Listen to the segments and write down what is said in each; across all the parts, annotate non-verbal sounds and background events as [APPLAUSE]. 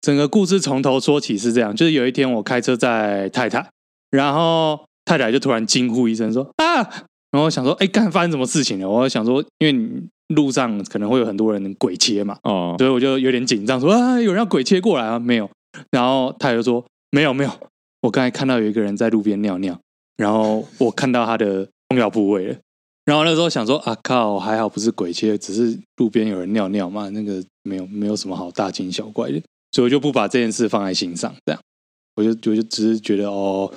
整个故事从头说起是这样，就是有一天我开车载太太，然后太太就突然惊呼一声说啊，然后我想说哎，干发生什么事情了？我想说，因为你路上可能会有很多人鬼切嘛，哦，所以我就有点紧张，说啊，有人要鬼切过来啊？没有，然后太太就说没有没有，我刚才看到有一个人在路边尿尿，然后我看到他的重要部位了。然后那时候想说啊靠，还好不是鬼切，只是路边有人尿尿嘛，那个没有没有什么好大惊小怪的，所以我就不把这件事放在心上。这样，我就我就只是觉得哦，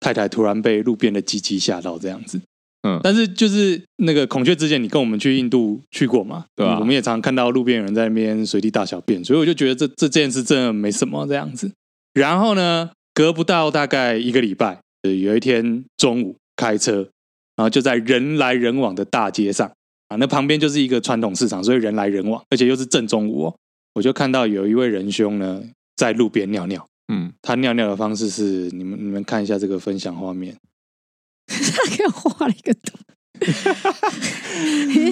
太太突然被路边的鸡鸡吓到这样子。嗯，但是就是那个孔雀之前你跟我们去印度去过嘛，对吧？我们也常常看到路边有人在那边随地大小便，所以我就觉得这这件事真的没什么这样子。然后呢，隔不到大概一个礼拜，有一天中午开车。然后就在人来人往的大街上啊，那旁边就是一个传统市场，所以人来人往，而且又是正中午哦。我就看到有一位仁兄呢，在路边尿尿。嗯，他尿尿的方式是，你们你们看一下这个分享画面。[LAUGHS] 他给我画了一个图。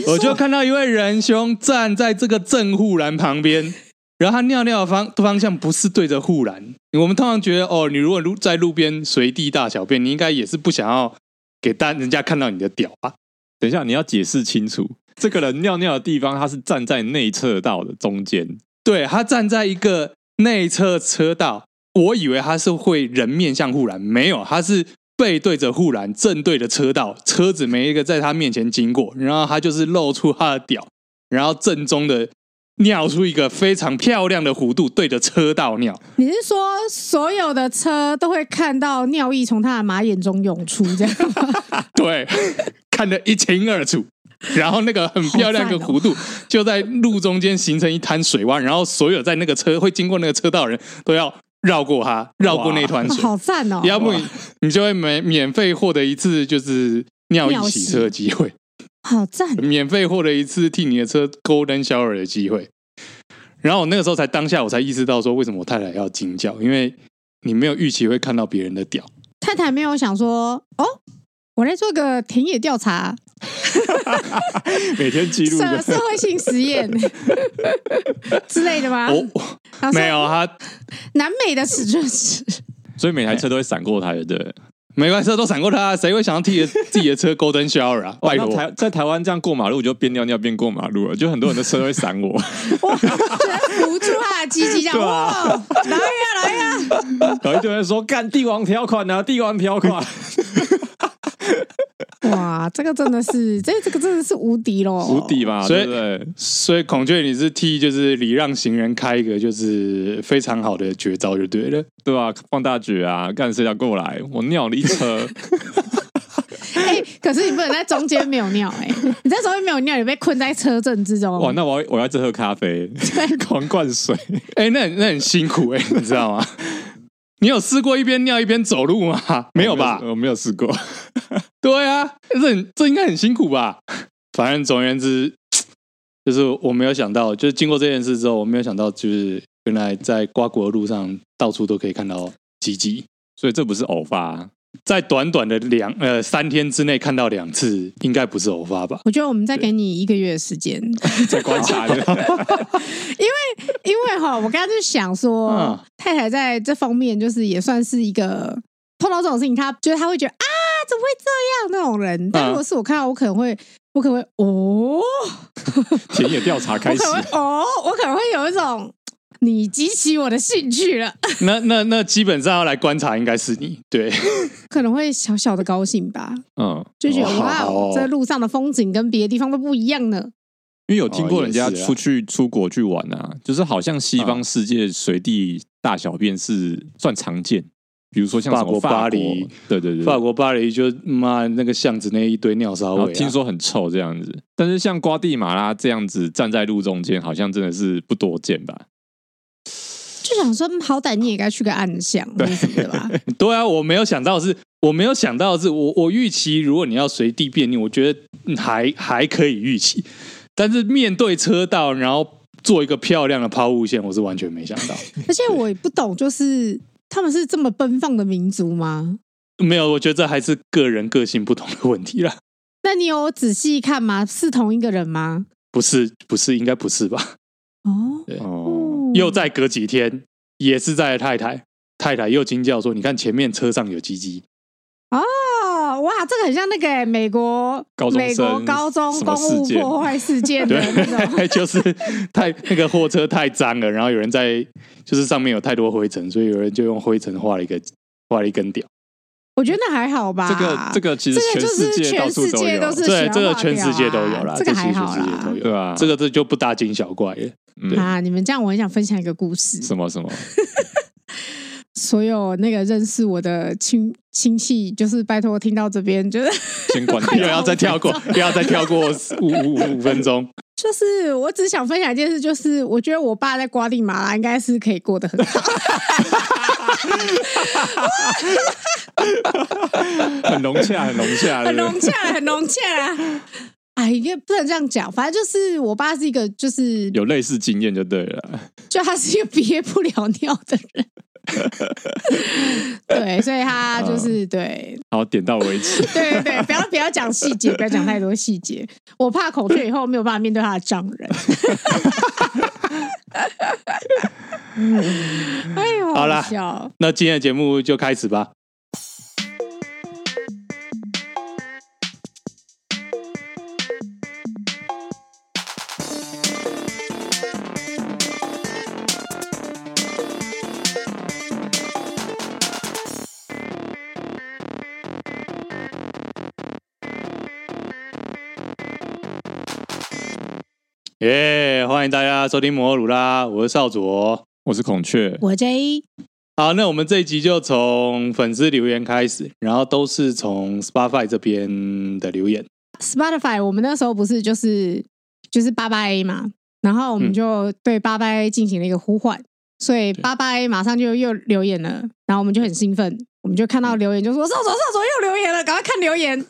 [LAUGHS] 我就看到一位仁兄站在这个正护栏旁边，然后他尿尿的方方向不是对着护栏。我们通常觉得，哦，你如果路在路边随地大小便，你应该也是不想要。给单人家看到你的屌啊！等一下，你要解释清楚，这个人尿尿的地方，他是站在内侧道的中间。对，他站在一个内侧车道，我以为他是会人面向护栏，没有，他是背对着护栏，正对着车道，车子每一个在他面前经过，然后他就是露出他的屌，然后正宗的。尿出一个非常漂亮的弧度，对着车道尿。你是说所有的车都会看到尿液从他的马眼中涌出，这样吗？[LAUGHS] 对，[LAUGHS] 看得一清二楚。[LAUGHS] 然后那个很漂亮的弧度就在路中间形成一滩水湾，然后所有在那个车会经过那个车道的人都要绕过它，绕过那团水，好赞哦！要不你你就会免免费获得一次就是尿意洗车的机会。好赞！免费获得一次替你的车 Golden Shower 的机会。然后我那个时候才当下，我才意识到说，为什么我太太要惊叫？因为你没有预期会看到别人的屌。太太没有想说，哦，我来做个田野调查，[LAUGHS] 每天记录社社会性实验 [LAUGHS] 之类的吗？哦，没有，他南美的尺寸是，所以每台车都会闪过他的，对。每台车都闪过他，谁会想要替 [LAUGHS] 自己的车 Golden Shower 啊？拜托，台在台湾这样过马路就边尿尿边过马路了，就很多人的车都会闪我，哇，扶住他的鸡鸡这样，哇，来呀来呀，有一堆人说干帝王条款啊，帝王条款。[LAUGHS] 哇，这个真的是，这这个真的是无敌喽，无敌吧，所以对对所以孔雀你是替就是礼让行人开一个就是非常好的绝招就对了，对吧？放大绝啊，干谁要过来？我尿了一车。[LAUGHS] 哎、欸，可是你不能在中间没有尿哎、欸，[LAUGHS] 你在中间没有尿，你被困在车阵之中。哇，那我要我要这喝咖啡，对狂灌水。哎、欸，那那很辛苦哎、欸，你知道吗？你有试过一边尿一边走路吗？[LAUGHS] 没有吧？我没有试过。[LAUGHS] 对啊，这这应该很辛苦吧？[LAUGHS] 反正总而言之，[TSK] 就是我没有想到，就是经过这件事之后，我没有想到，就是原来在瓜果的路上到处都可以看到鸡鸡，所以这不是偶发。在短短的两呃三天之内看到两次，应该不是偶发吧？我觉得我们再给你一个月的时间。[LAUGHS] 再观察一下，[LAUGHS] 因为因为哈，我刚刚就想说，嗯、太太在这方面就是也算是一个碰到这种事情，他觉得他会觉得啊，怎么会这样？那种人？但如果是我看到，我可能会，我可能会哦，[LAUGHS] 田野调查开始。哦，我可能会有一种。你激起我的兴趣了。[LAUGHS] 那那那基本上要来观察，应该是你对，[LAUGHS] 可能会小小的高兴吧。嗯，就觉得哇，这路上的风景跟别的地方都不一样呢。因为有听过人家出去出国去玩啊，就是好像西方世界随地大小便是算常见，比如说像法国巴黎，对对对，法国巴黎就妈那个巷子那一堆尿骚味，听说很臭这样子。但是像瓜地马拉这样子站在路中间，好像真的是不多见吧。就想说，好歹你也该去个暗巷，对什吧？[LAUGHS] 对啊，我没有想到是，我没有想到是，我我预期如果你要随地便利，我觉得还还可以预期，但是面对车道，然后做一个漂亮的抛物线，我是完全没想到。[LAUGHS] 而且我也不懂，就是他们是这么奔放的民族吗？没有，我觉得这还是个人个性不同的问题啦。那你有仔细看吗？是同一个人吗？不是，不是，应该不是吧？哦，对哦。又再隔几天，也是在太太，太太又惊叫说：“你看前面车上有鸡鸡。”哦，哇，这个很像那个美国美国高中公务破坏事件的那种，对，[LAUGHS] 就是太那个货车太脏了，然后有人在就是上面有太多灰尘，所以有人就用灰尘画了一个画了一根屌。我觉得那还好吧，这个这个其实全世界到处都有，对，这个全世界都有啦，这个还好啦，对吧？这个这就不大惊小怪了。啊，你们这样，我很想分享一个故事。什么什么？[LAUGHS] 所有那个认识我的亲亲戚，就是拜托我听到这边，就是先关掉，[LAUGHS] 不要再跳过，不要再跳过五五五分钟。[LAUGHS] 就是我只想分享一件事，就是我觉得我爸在瓜地马拉应该是可以过得很好，很融洽，很融洽，很融洽，很融洽。哎，也不能这样讲，反正就是我爸是一个就是有类似经验就对了，[LAUGHS] 就他是一个憋不了尿的人。对，所以他就是对，好点到为止。对对对，不要不要讲细节，不要讲太多细节。我怕孔雀以后没有办法面对他的丈人。[LAUGHS] 哎呦，好了，那今天的节目就开始吧。耶！Yeah, 欢迎大家收听摩尔鲁啦，我是少佐，我是孔雀，我 J。好，那我们这一集就从粉丝留言开始，然后都是从 Spotify 这边的留言。Spotify，我们那时候不是就是就是八八 A 嘛，然后我们就对八八 A 进行了一个呼唤，嗯、所以八八 A 马上就又留言了，然后我们就很兴奋，我们就看到留言就说少佐少佐又留言了，赶快看留言。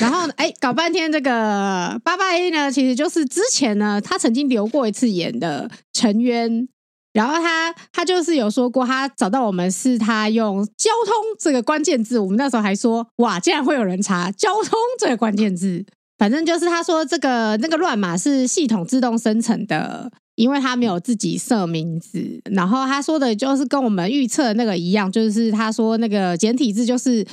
然后，哎，搞半天，这个八八 A 呢，其实就是之前呢，他曾经留过一次言的陈渊。然后他他就是有说过，他找到我们是他用交通这个关键字。我们那时候还说，哇，竟然会有人查交通这个关键字。反正就是他说这个那个乱码是系统自动生成的，因为他没有自己设名字。然后他说的就是跟我们预测那个一样，就是他说那个简体字就是。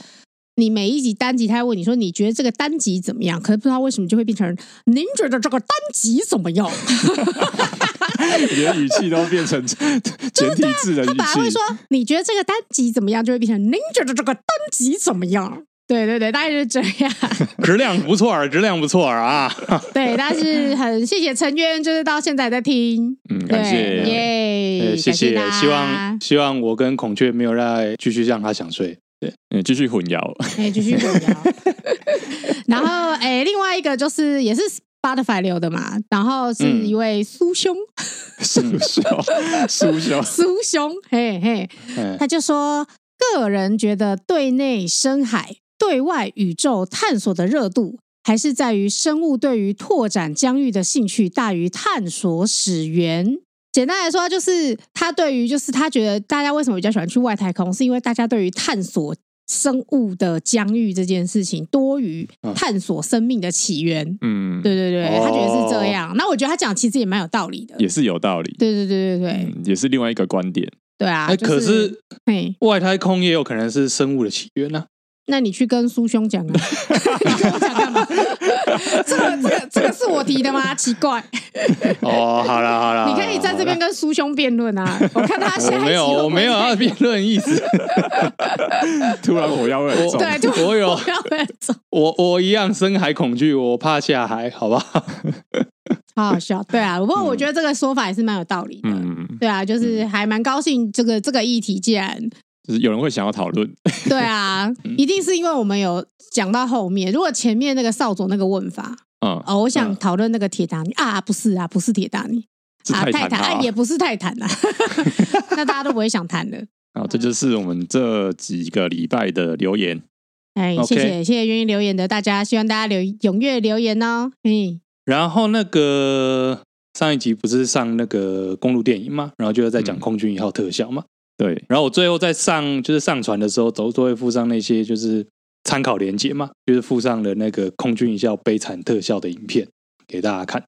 你每一集单集，他会问你说：“你觉得这个单集怎么样？”可是不知道为什么就会变成“您觉得这个单集怎么样？” [LAUGHS] 你的语气都变成 [LAUGHS] 简体字的语气。他本来会说：“你觉得这个单集怎么样？”就会变成“您觉得这个单集怎么样？”对对对，大概就是这样。[LAUGHS] 质量不错啊，质量不错啊。对，但是很谢谢陈渊，就是到现在在听。嗯，感谢耶，谢谢。希望希望我跟孔雀没有再继续让他想睡。对，继续混淆，[LAUGHS] 哎，继续混淆。[LAUGHS] 然后，哎，另外一个就是也是 Spotify 留的嘛，然后是一位苏兄，苏兄，[LAUGHS] 苏兄，苏兄，嘿嘿，他就说，个人觉得对内深海、对外宇宙探索的热度，还是在于生物对于拓展疆域的兴趣大于探索始源。简单来说，就是他对于，就是他觉得大家为什么比较喜欢去外太空，是因为大家对于探索生物的疆域这件事情多于探索生命的起源。嗯，对对对，他觉得是这样。哦、那我觉得他讲其实也蛮有道理的，也是有道理。对对对对对、嗯，也是另外一个观点。对啊，就是、可是，嘿，外太空也有可能是生物的起源呢、啊。那你去跟苏兄讲啊！[LAUGHS] 这个、这个、这个是我提的吗？奇怪。[LAUGHS] 哦，好了好了，你可以在这边跟苏兄辩论啊！我看他下一集 [LAUGHS] 没有，我没有要辩论意思。[LAUGHS] 突然我要问，对，我有，我我一样深海恐惧，我怕下海，好不好？好好笑，对啊。不过我觉得这个说法也是蛮有道理的。嗯，对啊，就是还蛮高兴，这个这个议题既然。就是有人会想要讨论，[LAUGHS] 对啊，一定是因为我们有讲到后面。如果前面那个少佐那个问法，嗯，哦，我想讨论那个铁达尼啊，不是啊，不是铁达尼啊，泰坦啊，也不是泰坦啊，[LAUGHS] 那大家都不会想谈的。[LAUGHS] 好，这就是我们这几个礼拜的留言。哎，谢谢谢谢愿意留言的大家，希望大家留踊跃留言哦。嗯，然后那个上一集不是上那个公路电影嘛，然后就在讲空军一号特效嘛。对，然后我最后在上就是上传的时候，都都会附上那些就是参考连接嘛，就是附上了那个空军一号悲惨特效的影片给大家看。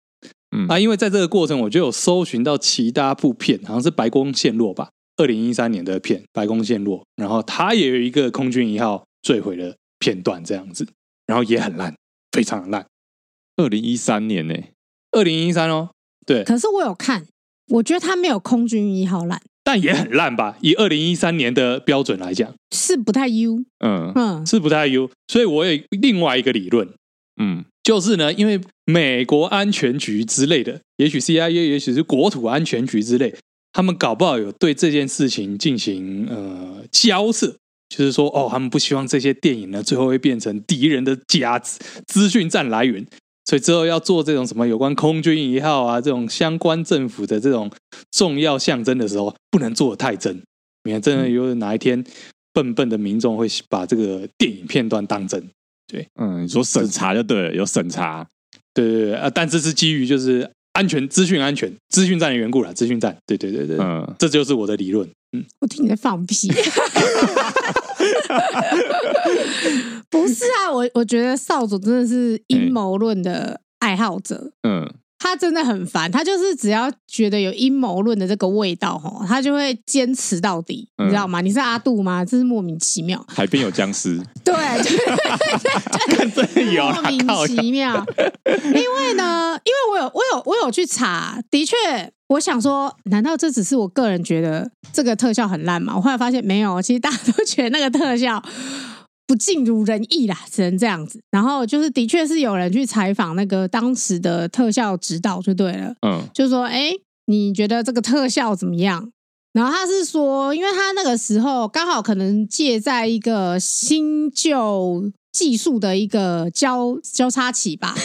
嗯啊，因为在这个过程，我就有搜寻到其他部片，好像是白宫陷落吧，二零一三年的片《白宫陷落》，然后它也有一个空军一号坠毁的片段这样子，然后也很烂，非常烂。二零一三年呢、欸？二零一三哦，对。可是我有看，我觉得它没有空军一号烂，但也很烂吧？以二零一三年的标准来讲，是不太优。嗯嗯，是不太优。所以我有另外一个理论，嗯，就是呢，因为美国安全局之类的，也许 CIA，也许是国土安全局之类。他们搞不好有对这件事情进行呃交涉，就是说哦，他们不希望这些电影呢最后会变成敌人的假资资讯站来源，所以之后要做这种什么有关空军一号啊这种相关政府的这种重要象征的时候，不能做的太真，免得真的有哪一天笨笨的民众会把这个电影片段当真。对，嗯，你说审查就对了，有审查，对对对啊，但这是基于就是。安全资讯安全资讯站的缘故啦，资讯站，对对对对，嗯，这就是我的理论。嗯，我听你在放屁，[LAUGHS] [LAUGHS] 不是啊，我我觉得少佐真的是阴谋论的爱好者，嗯。他真的很烦，他就是只要觉得有阴谋论的这个味道，吼，他就会坚持到底，嗯、你知道吗？你是阿杜吗？这是莫名其妙。海边有僵尸，[LAUGHS] 对，对真的有莫名其妙。因为呢，因为我有，我有，我有去查，的确，我想说，难道这只是我个人觉得这个特效很烂吗？我后来发现没有，其实大家都觉得那个特效。不尽如人意啦，只能这样子。然后就是，的确是有人去采访那个当时的特效指导，就对了。嗯，就说，哎，你觉得这个特效怎么样？然后他是说，因为他那个时候刚好可能借在一个新旧技术的一个交交叉期吧，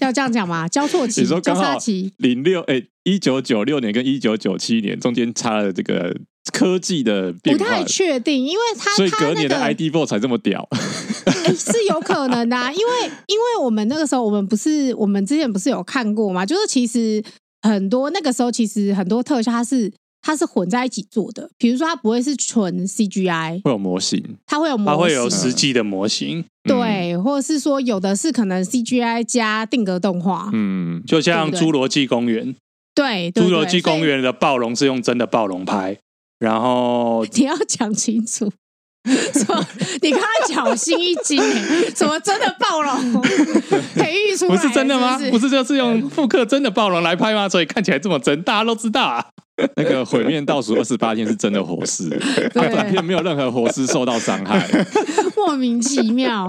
要这样讲吗？交错期，[LAUGHS] 你说交叉期，零六哎，一九九六年跟一九九七年中间差了这个。科技的变化。不太确定，因为他所以隔年的 ID4 才这么屌，[LAUGHS] 欸，是有可能的，啊，因为因为我们那个时候我们不是我们之前不是有看过嘛？就是其实很多那个时候其实很多特效它是它是混在一起做的，比如说它不会是纯 CGI，会有模型，它会有模型，它会有实际的模型，嗯，对，或者是说有的是可能 CGI 加定格动画，嗯，就像侏罗纪公园，对，侏罗纪公园的暴龙是用真的暴龙拍。然后 [LAUGHS] 你要讲清楚，[LAUGHS] 说你刚刚小心一惊，[LAUGHS] 怎么真的暴龙培育出来？不是真的吗？不是就是用复刻真的暴龙来拍吗？所以看起来这么真，大家都知道啊。[LAUGHS] 那个毁灭倒数二十八天是真的活尸，[LAUGHS] 短片没有任何活尸受到伤害，[LAUGHS] 莫名其妙。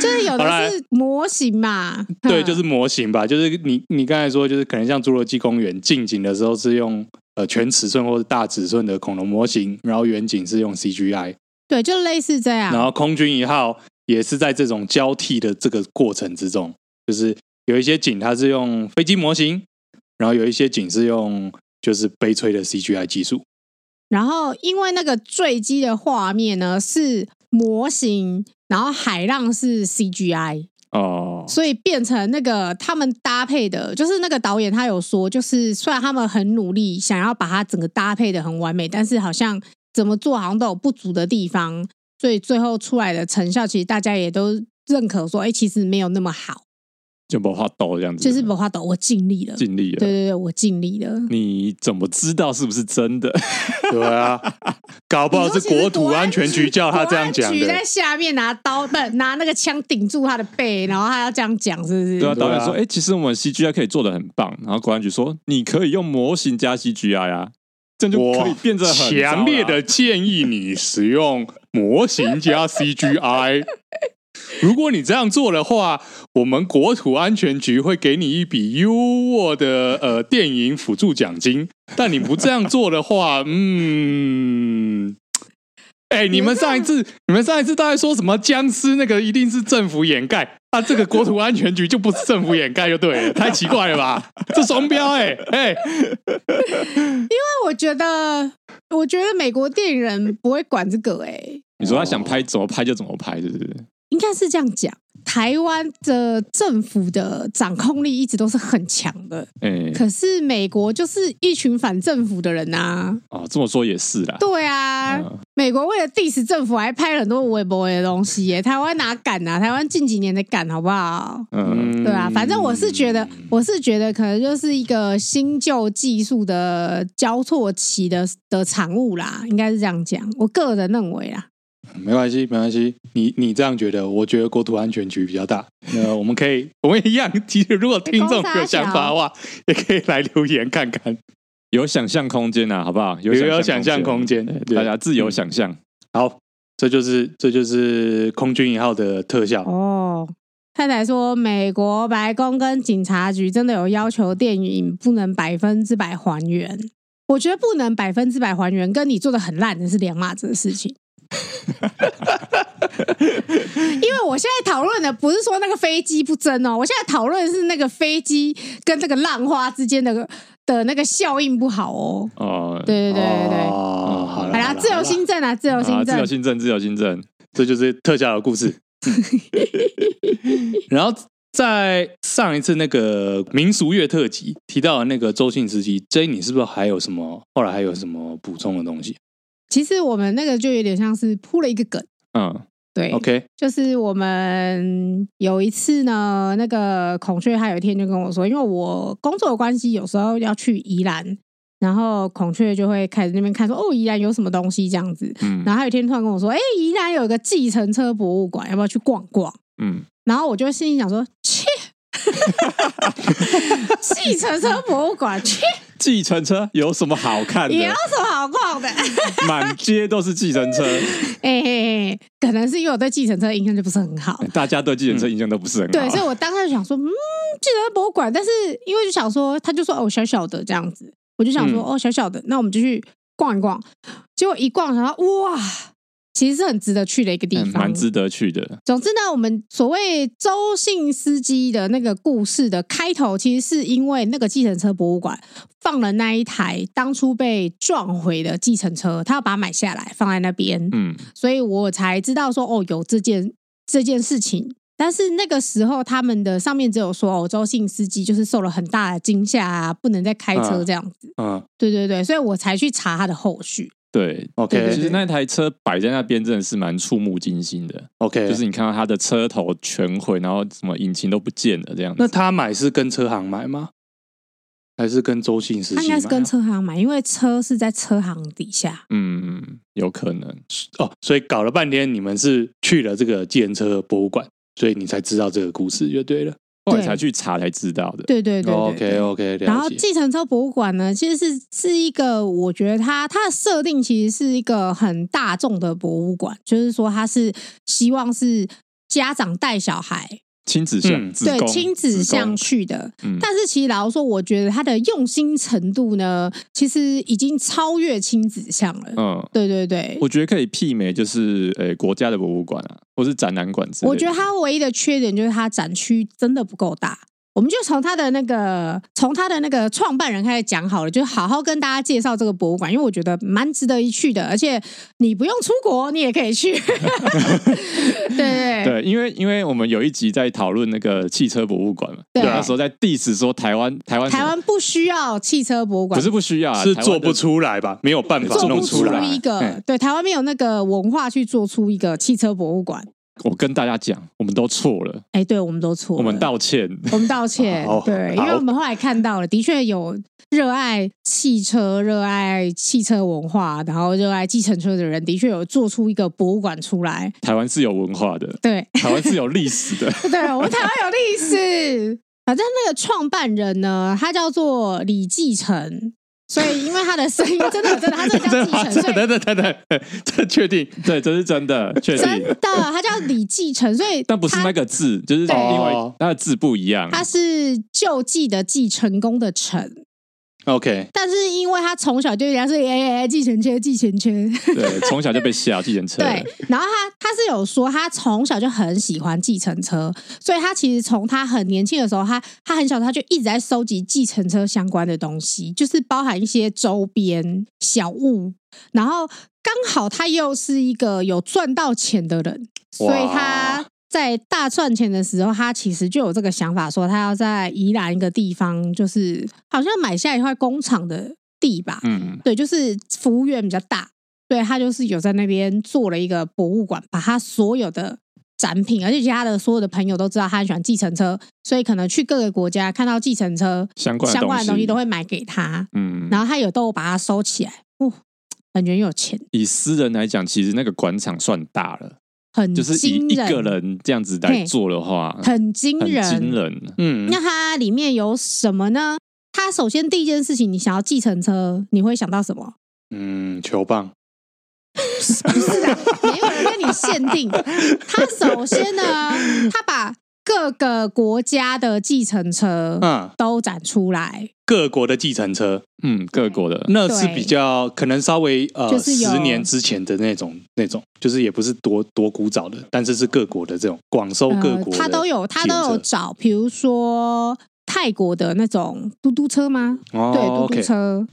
就是有的是模型嘛，对，就是模型吧。就是你你刚才说，就是可能像侏罗纪公园近景的时候是用。呃，全尺寸或者大尺寸的恐龙模型，然后远景是用 CGI，对，就类似这样。然后空军一号也是在这种交替的这个过程之中，就是有一些景它是用飞机模型，然后有一些景是用就是悲催的 CGI 技术。然后因为那个坠机的画面呢是模型，然后海浪是 CGI。哦，所以变成那个他们搭配的，就是那个导演他有说，就是虽然他们很努力想要把它整个搭配的很完美，但是好像怎么做好像都有不足的地方，所以最后出来的成效其实大家也都认可说，哎，其实没有那么好。就不画抖这样子，就是不画抖，我尽力了，尽力了，对对对，我尽力了。你怎么知道是不是真的？[LAUGHS] 对啊，搞不好是国土安全局叫他这样讲的。在下面拿刀，不拿那个枪顶住他的背，然后他要这样讲，是不是？对啊，导演说，哎、欸，其实我们 CGI 可以做的很棒。然后国安局说，你可以用模型加 CGI 啊，这样就可以变得很强烈的建议你使用模型加 CGI。如果你这样做的话，我们国土安全局会给你一笔优渥的呃电影辅助奖金。但你不这样做的话，[LAUGHS] 嗯，哎、欸，你们上一次你们上一次大概说什么僵尸那个一定是政府掩盖，啊，这个国土安全局就不是政府掩盖就对了，太奇怪了吧？[LAUGHS] 这双标哎哎，因为我觉得我觉得美国电影人不会管这个哎、欸，你说他想拍怎么拍就怎么拍，是不是？应该是这样讲，台湾的政府的掌控力一直都是很强的，可是美国就是一群反政府的人呐。哦，这么说也是啦。对啊，美国为了 diss 政府，还拍了很多微博的东西耶。台湾哪敢啊？台湾近几年的敢，好不好？嗯，对啊，反正我是觉得，我是觉得可能就是一个新旧技术的交错期的的产物啦，应该是这样讲。我个人认为啊。没关系，没关系。你你这样觉得，我觉得国土安全局比较大。那我们可以，[LAUGHS] 我们一样。其实，如果听众有想法的话，[LAUGHS] 也可以来留言看看，有想象空间啊，好不好？有有想象空间，大家自由想象。好，这就是这就是空军一号的特效哦。太太说，美国白宫跟警察局真的有要求电影不能百分之百还原。我觉得不能百分之百还原，跟你做的很烂的是两码子的事情。[LAUGHS] 因为我现在讨论的不是说那个飞机不真哦，我现在讨论的是那个飞机跟这个浪花之间的的那个效应不好哦。哦，对对对对对，哦，好了，好了，自由新政啊，自由新政，自由新政，自由新政，这就是特效的故事。[LAUGHS] 然后在上一次那个民俗乐特辑提到的那个周姓司机，J，你是不是还有什么？后来还有什么补充的东西？其实我们那个就有点像是铺了一个梗，嗯，对，OK，就是我们有一次呢，那个孔雀他有一天就跟我说，因为我工作的关系，有时候要去宜兰，然后孔雀就会开始那边看说，哦，宜兰有什么东西这样子，嗯，然后他有一天突然跟我说，哎，宜兰有一个计程车博物馆，要不要去逛逛？嗯，然后我就心里想说，切。[LAUGHS] 计程车博物馆去？计程车有什么好看的？有什么好逛的？[LAUGHS] 满街都是计程车。[LAUGHS] 哎、欸，可能是因为我对计程车印象就不是很好。大家对计程车印象都不是很好。对，所以我当时就想说，嗯，计程车博物馆，但是因为就想说，他就说哦，小小的这样子，我就想说、嗯、哦，小小的，那我们就去逛一逛。结果一逛，想到哇。其实是很值得去的一个地方，蛮值得去的。总之呢，我们所谓周姓司机的那个故事的开头，其实是因为那个计程车博物馆放了那一台当初被撞毁的计程车，他要把它买下来放在那边。嗯，所以我才知道说哦，有这件这件事情。但是那个时候他们的上面只有说哦，周姓司机就是受了很大的惊吓啊，不能再开车这样子。嗯，嗯对对对，所以我才去查他的后续。对，OK，其实那台车摆在那边真的是蛮触目惊心的。OK，就是你看到它的车头全毁，然后什么引擎都不见了这样子。那他买是跟车行买吗？还是跟周姓司机买？他应该是跟车行买，因为车是在车行底下。嗯，有可能哦。所以搞了半天，你们是去了这个计程车博物馆，所以你才知道这个故事就对了。后来才去查才知道的。对对对，对，OK OK。然后计程车博物馆呢，其实是是一个，我觉得它它的设定其实是一个很大众的博物馆，就是说它是希望是家长带小孩。亲子向，嗯、对亲子向去的，嗯、但是其实老实说，我觉得他的用心程度呢，其实已经超越亲子向了。嗯，对对对，我觉得可以媲美，就是呃、欸、国家的博物馆啊，或是展览馆之类的。我觉得它唯一的缺点就是它展区真的不够大。我们就从他的那个，从他的那个创办人开始讲好了，就好好跟大家介绍这个博物馆，因为我觉得蛮值得一去的，而且你不用出国，你也可以去。[LAUGHS] 对对对，因为因为我们有一集在讨论那个汽车博物馆嘛，对，那时候在 diss 说台湾台湾台湾不需要汽车博物馆，不是不需要，啊是做不出来吧？没有办法弄出来做不出一个，对，台湾没有那个文化去做出一个汽车博物馆。我跟大家讲，我们都错了。哎，对，我们都错了，我们道歉，我们道歉。[LAUGHS] 好对，因为我们后来看到了，的确有热爱汽车、热爱汽车文化，然后热爱计程车的人，的确有做出一个博物馆出来。台湾是有文化的，对，台湾是有历史的，[LAUGHS] 对，我们台湾有历史。反正那个创办人呢，他叫做李继承。所以，因为他的声音真的真的，他是叫 [LAUGHS] 继承，所以等等等等，[LAUGHS] 这确定对，这是真的，确定。真的，他叫李继承，所以但不是那个字，就是另外他的字不一样，他是救济的济，成功的成。OK，但是因为他从小就人家是哎哎计程车计程车，对，[LAUGHS] 从小就被吓计程车。对，然后他他是有说他从小就很喜欢计程车，所以他其实从他很年轻的时候，他他很小他就一直在收集计程车相关的东西，就是包含一些周边小物，然后刚好他又是一个有赚到钱的人，所以他。在大赚钱的时候，他其实就有这个想法，说他要在宜兰一个地方，就是好像买下一块工厂的地吧。嗯，对，就是服务员比较大，对，他就是有在那边做了一个博物馆，把他所有的展品，而且其他的所有的朋友都知道他很喜欢计程车，所以可能去各个国家看到计程车相关相关的东西都会买给他。嗯，然后他有都把它收起来，哦，感觉有钱。以私人来讲，其实那个馆场算大了，很就是以一个人这样子来做的话，很惊人，惊人。嗯，那它里面有什么呢？它首先第一件事情，你想要计程车，你会想到什么？嗯，球棒。[LAUGHS] 不是啊，没有人跟你限定。[LAUGHS] 他首先呢，他把各个国家的计程车嗯都展出来。各国的计程车，嗯，各国的那是比较可能稍微呃十年之前的那种那种，就是也不是多多古早的，但是是各国的这种广收各国的、呃，他都有他都有找，比如说泰国的那种嘟嘟车吗？哦、对，嘟嘟车，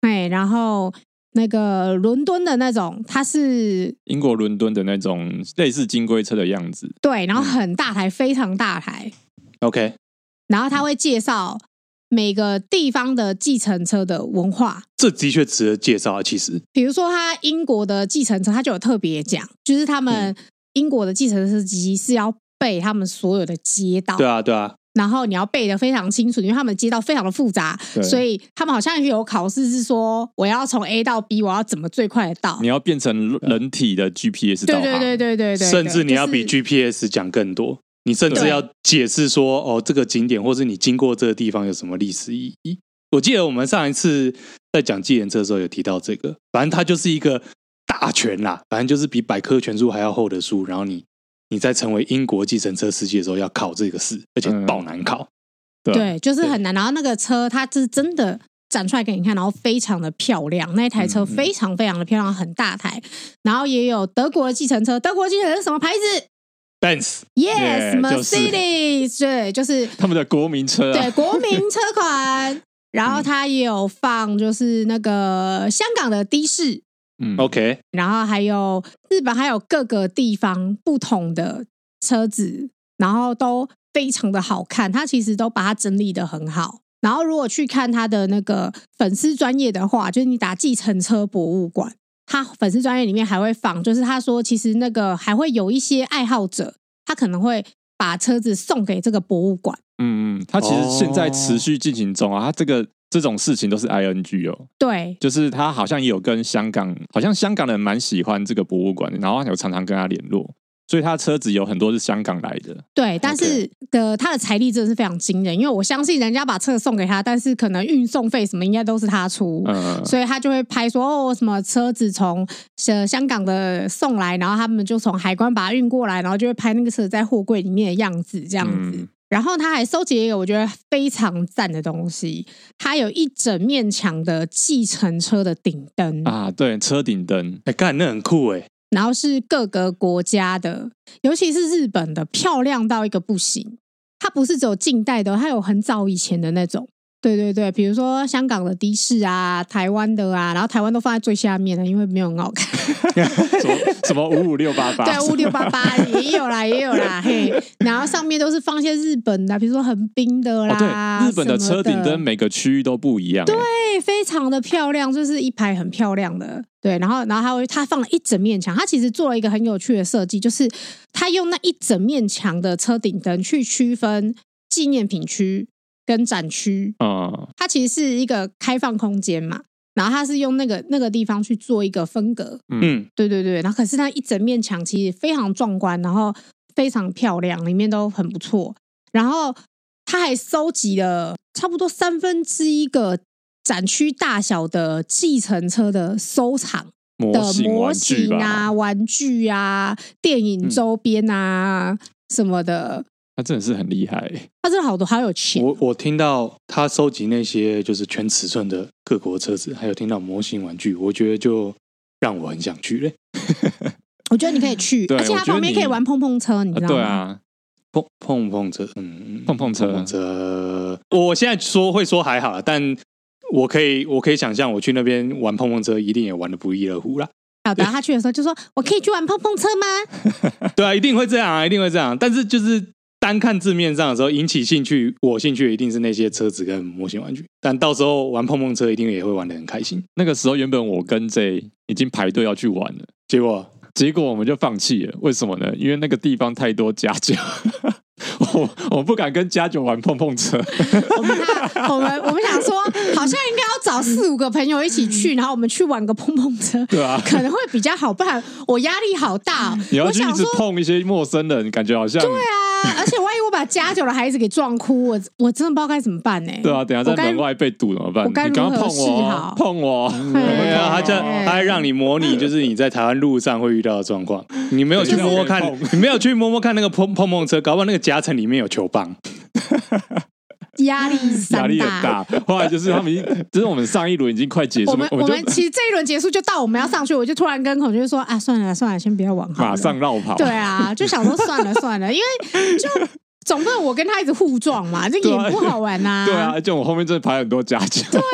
哎、okay，然后。那个伦敦的那种，它是英国伦敦的那种类似金龟车的样子。对，然后很大台，嗯、非常大台。OK，然后他会介绍每个地方的计程车的文化。这的确值得介绍啊，其实。比如说，他英国的计程车，他就有特别讲，就是他们英国的计程车司机是要背他们所有的街道。对啊，对啊。然后你要背的非常清楚，因为他们街道非常的复杂，所以他们好像有考试，是说我要从 A 到 B，我要怎么最快的到？你要变成人体的 GPS 导航，对对对对对对，甚至你要比 GPS 讲更多，你甚至要解释说哦，这个景点或是你经过这个地方有什么历史意义。我记得我们上一次在讲计程车的时候有提到这个，反正它就是一个大全啦，反正就是比百科全书还要厚的书，然后你。你在成为英国计程车司机的时候要考这个试，而且爆难考。嗯、对，对，就是很难。然后那个车，它是真的展出来给你看，然后非常的漂亮。那一台车非常非常的漂亮，很大台。然后也有德国的计程车，德国计程车是什么牌子？Benz。Yes，Mercedes。对，就是 [LAUGHS] 他们的国民车、啊。对，国民车款。[LAUGHS] 然后它也有放，就是那个香港的的士。嗯，OK，然后还有日本，还有各个地方不同的车子，然后都非常的好看。他其实都把它整理的很好。然后如果去看他的那个粉丝专业的话，就是你打计程车博物馆，他粉丝专业里面还会放，就是他说其实那个还会有一些爱好者，他可能会把车子送给这个博物馆。嗯嗯，他其实现在持续进行中啊，他这个。这种事情都是 ing 哦，对，就是他好像也有跟香港，好像香港人蛮喜欢这个博物馆，然后有常常跟他联络，所以他车子有很多是香港来的。对，但是的他的财力真的是非常惊人，因为我相信人家把车送给他，但是可能运送费什么应该都是他出，嗯，所以他就会拍说哦，什么车子从香港的送来，然后他们就从海关把它运过来，然后就会拍那个车在货柜里面的样子，这样子。嗯然后他还收集了一个我觉得非常赞的东西，他有一整面墙的计程车的顶灯啊，对，车顶灯，哎，干，那很酷哎。然后是各个国家的，尤其是日本的，漂亮到一个不行。它不是只有近代的，它有很早以前的那种。对对对，比如说香港的的士啊，台湾的啊，然后台湾都放在最下面了，因为没有很好看。[LAUGHS] 什么什么五五六八八？对，五六八八也有啦，也有啦，[LAUGHS] 嘿。然后上面都是放些日本的，比如说横滨的啦。哦、对，日本的车顶灯每个区域都不一样。对，非常的漂亮，就是一排很漂亮的。对，然后然后他会他放了一整面墙，他其实做了一个很有趣的设计，就是他用那一整面墙的车顶灯去区分纪念品区。跟展区，啊，它其实是一个开放空间嘛，然后它是用那个那个地方去做一个分隔，嗯，对对对，然后可是它一整面墙其实非常壮观，然后非常漂亮，里面都很不错，然后它还收集了差不多三分之一个展区大小的计程车的收藏的模型啊、玩具啊、电影周边啊、嗯、什么的。他真的是很厉害，欸，他真的好多好有钱。我我听到他收集那些就是全尺寸的各国车子，还有听到模型玩具，我觉得就让我很想去嘞。[LAUGHS] 我觉得你可以去，而且他旁边可以玩碰碰车，你知道吗？对啊，碰碰碰车，嗯，碰碰车，碰碰车。我现在说会说还好，但我可以我可以想象，我去那边玩碰碰车，一定也玩的不亦乐乎啦。好的，他去的时候就说：“我可以去玩碰碰车吗？” [LAUGHS] 对啊，一定会这样啊，一定会这样。但是就是。单看字面上的时候引起兴趣，我兴趣一定是那些车子跟模型玩具。但到时候玩碰碰车，一定也会玩的很开心。那个时候，原本我跟 J 已经排队要去玩了，结果结果我们就放弃了。为什么呢？因为那个地方太多家教。[LAUGHS] 我我不敢跟家酒玩碰碰车。[LAUGHS] 我们我们我们想说，好像应该要找四五个朋友一起去，然后我们去玩个碰碰车，对啊，可能会比较好。不然我压力好大。你要去一直碰一些陌生人，感觉好像对啊。而且万一我把家酒的孩子给撞哭，我我真的不知道该怎么办呢？对啊，等下在门外被堵怎么办？我该如何是好？碰我，对啊他就他还让你模拟，[LAUGHS] 就是你在台湾路上会遇到的状况。你没有去摸摸看，你没有去摸摸看那个碰碰碰车，搞不好那个夹层里面有球棒，[LAUGHS] 压力压力很大。后来就是他们已经，就是我们上一轮已经快结束，我们我们其实这一轮结束就到我们要上去，我就突然跟孔雀说啊，算了算了，先不要玩，马上绕跑。对啊，就想说算了算了，因为就总不能我跟他一直互撞嘛，[LAUGHS] 这也不好玩呐。[LAUGHS] 对啊，而且我后面真的排很多家教。对啊，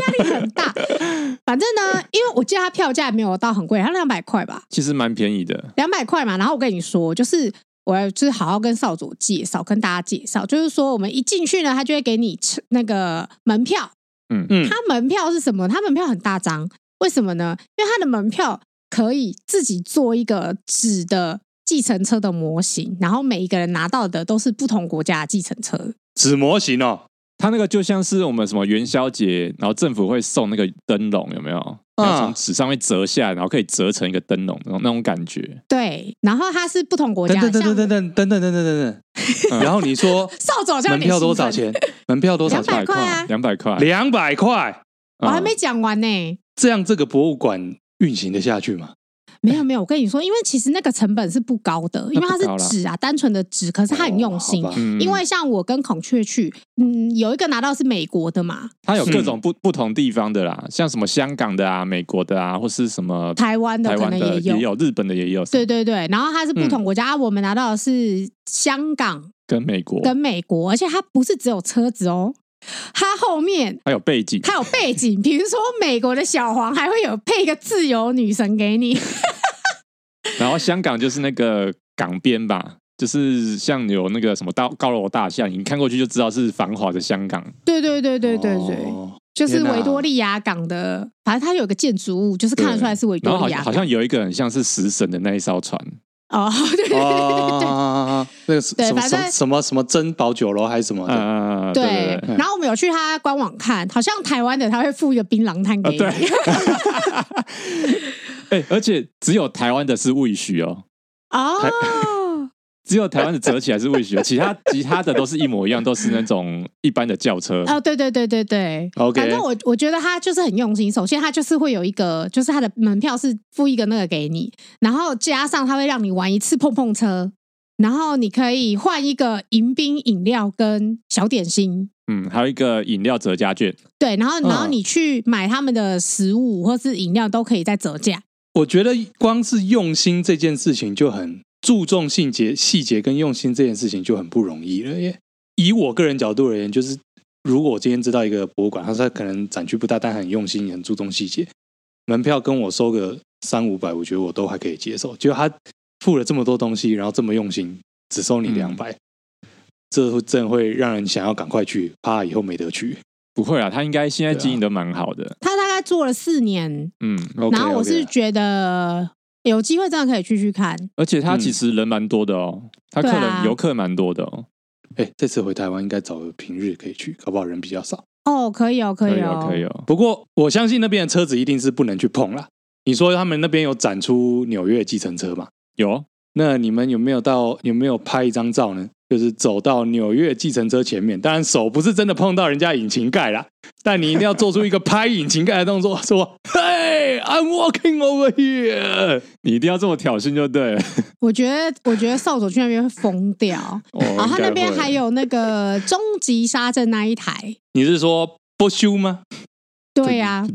压力很大。[LAUGHS] 反正呢，因为我记得他票价也没有到很贵，他两百块吧，其实蛮便宜的，两百块嘛。然后我跟你说，就是。我要就是好好跟少佐介绍，跟大家介绍，就是说我们一进去呢，他就会给你那个门票。嗯嗯，他门票是什么？他门票很大张，为什么呢？因为他的门票可以自己做一个纸的计程车的模型，然后每一个人拿到的都是不同国家的计程车纸模型哦。它那个就像是我们什么元宵节，然后政府会送那个灯笼，有没有？从纸上面折下来，然后可以折成一个灯笼，那种那种感觉。对，然后它是不同国家，等等等等等等等等等等。然后你说，少佐门票多少钱？门票多少？两百块啊，两百块，两百块。我还没讲完呢。这样这个博物馆运行得下去吗？没有没有，我跟你说，因为其实那个成本是不高的，因为它是纸啊，单纯的纸，可是它很用心。哦嗯、因为像我跟孔雀去，嗯，有一个拿到是美国的嘛，它有各种不 [LAUGHS] 不同地方的啦，像什么香港的啊、美国的啊，或是什么台湾的，可能也有，也有日本的也有。对对对，然后它是不同国家，嗯、啊，我们拿到的是香港跟美国，跟美国，而且它不是只有车子哦。它后面还有背景，它有背景，比如说美国的小黄还会有配一个自由女神给你，[LAUGHS] 然后香港就是那个港边吧，就是像有那个什么高高楼大厦，你看过去就知道是繁华的香港。对对对对对对，哦、就是维多利亚港的，反正它有个建筑物，就是看得出来是维多利亚港。好像有一个很像是食神的那一艘船。哦，[LAUGHS] 对对对对对，那个什么什么什么什么珍宝酒楼还是什么的，对。然后我们有去他官网看，好像台湾的他会附一个槟榔摊给你。哎，而且只有台湾的是未许哦。哦。只有台湾的折起来是未学，[LAUGHS] 其他其他的都是一模一样，都是那种一般的轿车。哦，对对对对对，OK。反正我我觉得他就是很用心。首先，他就是会有一个，就是他的门票是付一个那个给你，然后加上他会让你玩一次碰碰车，然后你可以换一个迎宾饮料跟小点心。嗯，还有一个饮料折价券。对，然后然后你去买他们的食物或是饮料都可以再折价。我觉得光是用心这件事情就很。注重细节、细节跟用心这件事情就很不容易了耶。以我个人角度而言，就是如果我今天知道一个博物馆，它可能展区不大，但很用心、很注重细节，门票跟我收个三五百，我觉得我都还可以接受。结果他付了这么多东西，然后这么用心，只收你两百、嗯，这真的会让人想要赶快去，怕以后没得去。不会啊，他应该现在经营的蛮好的。他大概做了四年，嗯，okay, 然后我是觉得。有机会真的可以去去看，而且他其实人蛮多的哦，他客人游客蛮多的哦。哎，这次回台湾应该找个平日可以去，搞不好人比较少。哦，可以哦，可以哦，可以哦。不过我相信那边的车子一定是不能去碰啦。你说他们那边有展出纽约计程车吗？有。那你们有没有到？有没有拍一张照呢？就是走到纽约计程车前面，当然手不是真的碰到人家引擎盖啦，但你一定要做出一个拍引擎盖的动作，说：“Hey, I'm walking over here。”你一定要这么挑衅就对了。我觉得，我觉得少佐去那边会疯掉。哦，然后他那边还有那个终极杀阵那一台。你是说不修吗？对呀、啊，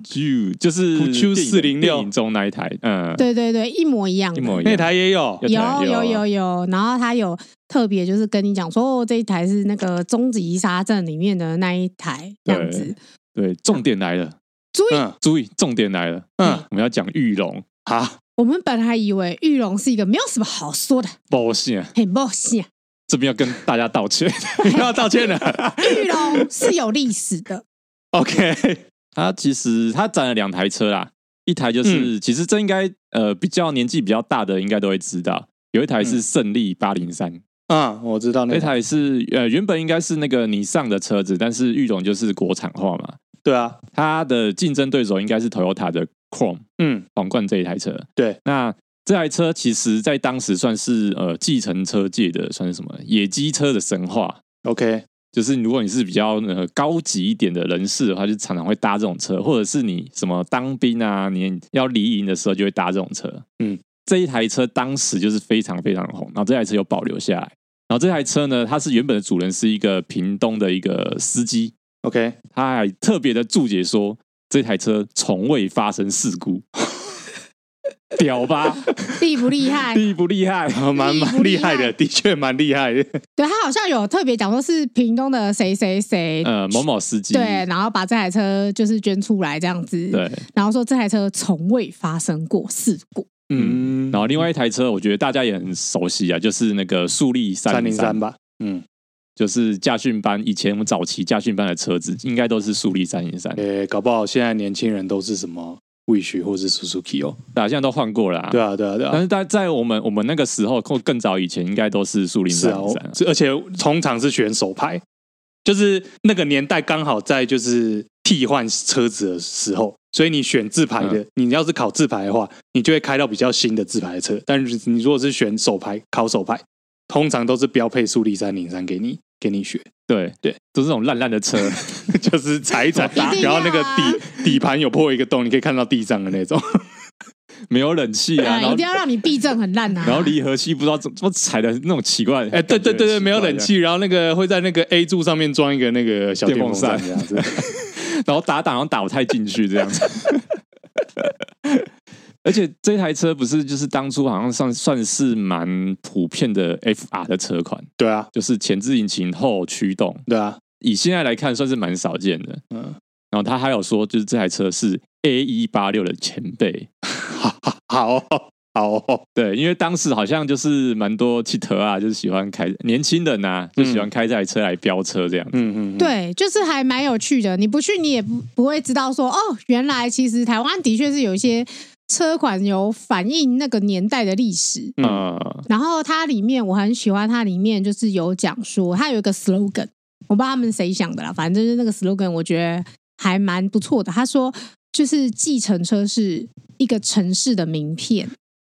就是四零六。中那一台，嗯，对对对，一模一样，一模一样，那台也有，有有有有，有，然后他有特别就是跟你讲说，哦，这一台是那个终极杀阵里面的那一台这样子，对，重点来了，注意、嗯、注意，重点来了，嗯，我们要讲玉龙。啊，我们本来以为玉龙是一个没有什么好说的，抱歉，很抱歉，这边要跟大家道歉，[LAUGHS] 要道歉了。[LAUGHS] 玉龙是有历史的。OK，他其实他展了两台车啦，一台就是、嗯、其实这应该呃比较年纪比较大的应该都会知道，有一台是胜利八零三啊，我知道那台，是呃原本应该是那个尼桑的车子，但是裕隆就是国产化嘛。对啊，它的竞争对手应该是 Toyota 的 Chrome，嗯，皇冠这一台车。对，那这台车其实在当时算是呃计程车界的算是什么野鸡车的神话。OK，就是如果你是比较呃高级一点的人士的话，就常常会搭这种车，或者是你什么当兵啊，你要离营的时候就会搭这种车。嗯，这一台车当时就是非常非常红，然后这台车有保留下来。然后这台车呢，它是原本的主人是一个屏东的一个司机。OK，他还特别的注解说，这台车从未发生事故，[LAUGHS] 屌吧？[LAUGHS] 厉不厉害？[LAUGHS] 厉不厉害？蛮蛮厉害的，的确蛮厉害的。对，他好像有特别讲说，是屏东的谁谁谁，呃，某某司机，对，然后把这台车就是捐出来这样子，对，然后说这台车从未发生过事故。嗯，然后另外一台车，我觉得大家也很熟悉啊，就是那个速力三零三吧，嗯。就是驾训班以前我们早期驾训班的车子，应该都是速力三零三。诶，搞不好现在年轻人都是什么 Wish 或是 Suzuki 哦，大家现在都换过了啊。对啊，对啊，对啊。但是在在我们我们那个时候或更早以前，应该都是苏林三零三。而且通常是选手牌，就是那个年代刚好在就是替换车子的时候，所以你选自牌的，你要是考自牌的话，你就会开到比较新的自牌的车。但是你如果是选手牌考手排，通常都是标配速力三零三给你。给你学，对对，都是那种烂烂的车，[LAUGHS] 就是踩一踩，啊、然后那个底底盘有破一个洞，你可以看到地上的那种，[LAUGHS] 没有冷气啊，一定要让你避震很烂啊，然后离合器不知道怎么踩的那种奇怪，哎，对对对对，没有冷气，然后那个会在那个 A 柱上面装一个那个小电风扇这样子，[LAUGHS] 然后打档然后打不太进去这样子。而且这台车不是就是当初好像算算是蛮普遍的 FR 的车款，对啊，就是前置引擎后驱动，对啊，以现在来看算是蛮少见的，嗯。然后他还有说，就是这台车是 A 一八六的前辈，好 [LAUGHS] 好。好，对，因为当时好像就是蛮多汽车啊，就是喜欢开年轻人呐，就喜欢开这台车来飙车这样子，嗯嗯，对，就是还蛮有趣的。你不去，你也不不会知道说，哦，原来其实台湾的确是有一些。车款有反映那个年代的历史，嗯，然后它里面我很喜欢，它里面就是有讲说，它有一个 slogan，我不知道他们谁想的啦，反正就是那个 slogan，我觉得还蛮不错的。他说，就是计程车是一个城市的名片，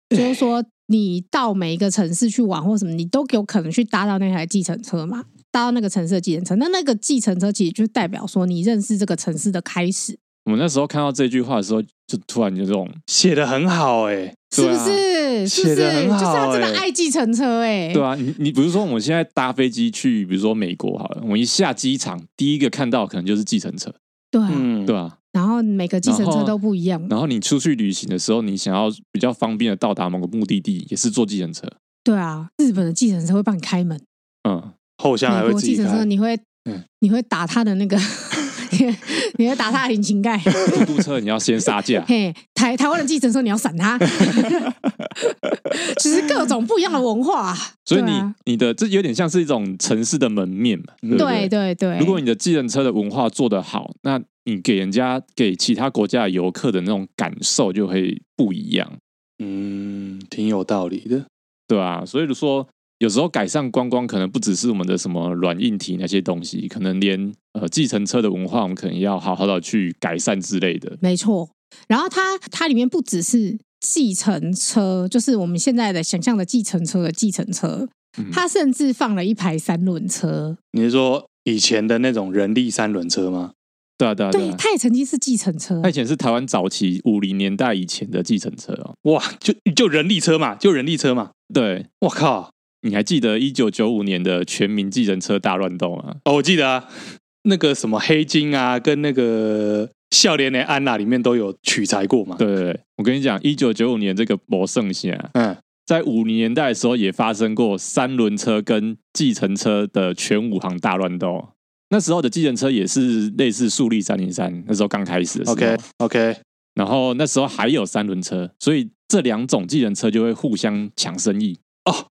就是说你到每一个城市去玩或什么，你都有可能去搭到那台计程车嘛，搭到那个城市的计程车，那那个计程车其实就代表说你认识这个城市的开始。我们那时候看到这句话的时候，就突然就这种写的很好哎、欸，是不是？写得很好，就是他真的爱计程车哎、欸。对啊，你你比如说我们现在搭飞机去，比如说美国好了，我们一下机场，第一个看到可能就是计程车，对啊，嗯、对啊。然后每个计程车都不一样。然后你出去旅行的时候，你想要比较方便的到达某个目的地，也是坐计程车。对啊，日本的计程车会帮你开门，嗯，后厢还会自己开。计程车你会，嗯，你会打他的那个。[LAUGHS] 你要打他的引擎盖，出租车你要先杀价。嘿，台台湾的计程车你要闪他，[LAUGHS] 其实各种不一样的文化。所以你你的这有点像是一种城市的门面嘛。对对对，对。如果你的计程车的文化做得好，那你给人家给其他国家的游客的那种感受就会不一样。嗯，挺有道理的，对啊。所以说。有时候改善观光可能不只是我们的什么软硬体那些东西，可能连呃计程车的文化，我们可能要好好的去改善之类的。没错，然后它它里面不只是计程车，就是我们现在的想象的计程车的计程车，它甚至放了一排三轮车。你是说以前的那种人力三轮车吗？对啊，对啊，对，它也曾经是计程车。它以前是台湾早期五零年代以前的计程车哦。哇，就就人力车嘛，就人力车嘛。对，我靠。你还记得一九九五年的全民计程车大乱斗吗？哦，我记得啊，那个什么黑金啊，跟那个笑脸的安娜里面都有取材过嘛。对对对，我跟你讲，一九九五年这个博盛线，嗯，在五零年代的时候也发生过三轮车跟计程车的全武行大乱斗。那时候的计程车也是类似速力三零三，那时候刚开始的时候。OK OK，然后那时候还有三轮车，所以这两种计程车就会互相抢生意哦。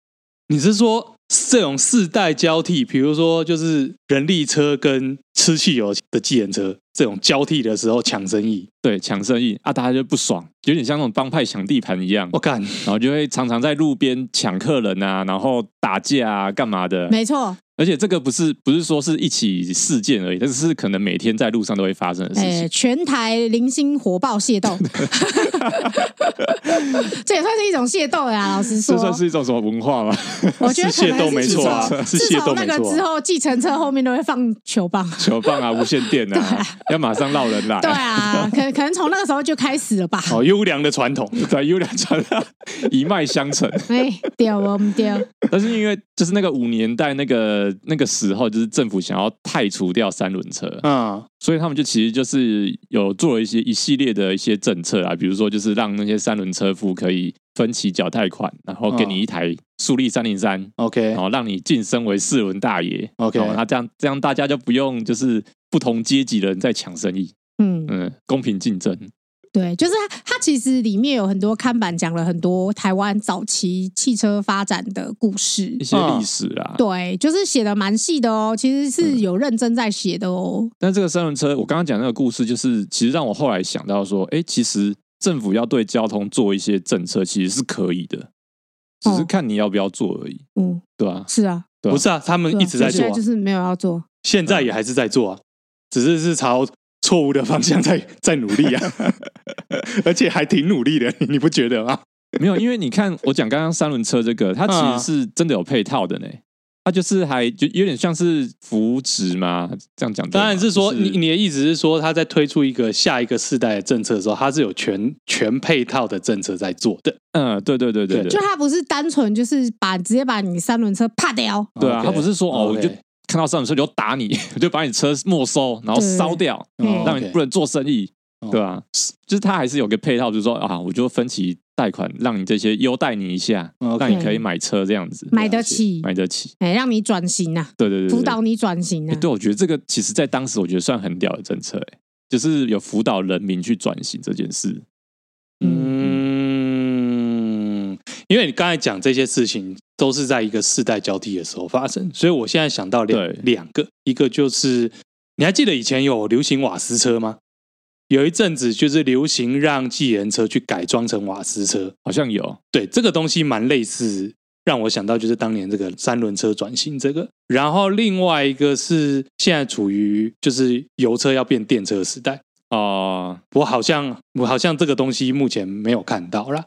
你是说这种世代交替，比如说就是人力车跟吃汽油的计程车这种交替的时候抢生意，对，抢生意啊，大家就不爽，有点像那种帮派抢地盘一样。我干，然后就会常常在路边抢客人啊，然后打架啊，干嘛的？没错。而且这个不是不是说是一起事件而已，但是可能每天在路上都会发生的事情。欸、全台零星火爆械斗，[LAUGHS] 这也算是一种械斗呀。老实说，这算是一种什么文化吗？我觉得 [LAUGHS] 械斗没错啊，是械斗没错。那个之后，计程车后面都会放球棒、球棒啊，无线电啊，啊要马上绕人来。对啊，可可能从那个时候就开始了吧？哦，优良的传统，对，优良传统，一脉相承。[LAUGHS] 哎，对我们对。但是因为就是那个五年代那个那个时候。就是政府想要汰除掉三轮车，嗯，所以他们就其实就是有做了一些一系列的一些政策啊，比如说就是让那些三轮车夫可以分期缴贷款，然后给你一台速力三零三，OK，然后让你晋升为四轮大爷，OK，那这样这样大家就不用就是不同阶级的人在抢生意，嗯嗯，公平竞争。对，就是它，它其实里面有很多看板，讲了很多台湾早期汽车发展的故事，一些历史啊。对，就是写的蛮细的哦，其实是有认真在写的哦。嗯、但这个三轮车，我刚刚讲那个故事，就是其实让我后来想到说，哎，其实政府要对交通做一些政策，其实是可以的，只是看你要不要做而已。嗯，对啊？是啊，对不是啊，他们一直在做、啊，就是没有要做，现在也还是在做啊，只是是朝。错误的方向在在努力啊，[LAUGHS] 而且还挺努力的，你不觉得吗？没有，因为你看我讲刚刚三轮车这个，它其实是真的有配套的呢。它就是还就有点像是扶植嘛，这样讲。当然是说，你你的意思是说，他在推出一个下一个世代的政策的时候，它是有全全配套的政策在做的。嗯，对对对对，对，就它不是单纯就是把直接把你三轮车啪掉。对啊，它不是说哦，我就。看到三轮车就打你，[LAUGHS] 就把你车没收，然后烧掉，让你不能做生意，对吧？就是他还是有个配套，就是说啊，我就分期贷款，让你这些优待你一下，让你可以买车这样子，买得起，买得起，哎，让你转型啊，对对对，辅导你转型啊。对，我觉得这个其实在当时我觉得算很屌的政策，哎，就是有辅导人民去转型这件事。嗯，因为你刚才讲这些事情。都是在一个世代交替的时候发生，所以我现在想到两两个，一个就是你还记得以前有流行瓦斯车吗？有一阵子就是流行让计程车去改装成瓦斯车，好像有。对，这个东西蛮类似，让我想到就是当年这个三轮车转型这个。然后另外一个是现在处于就是油车要变电车的时代啊，我好像我好像这个东西目前没有看到啦。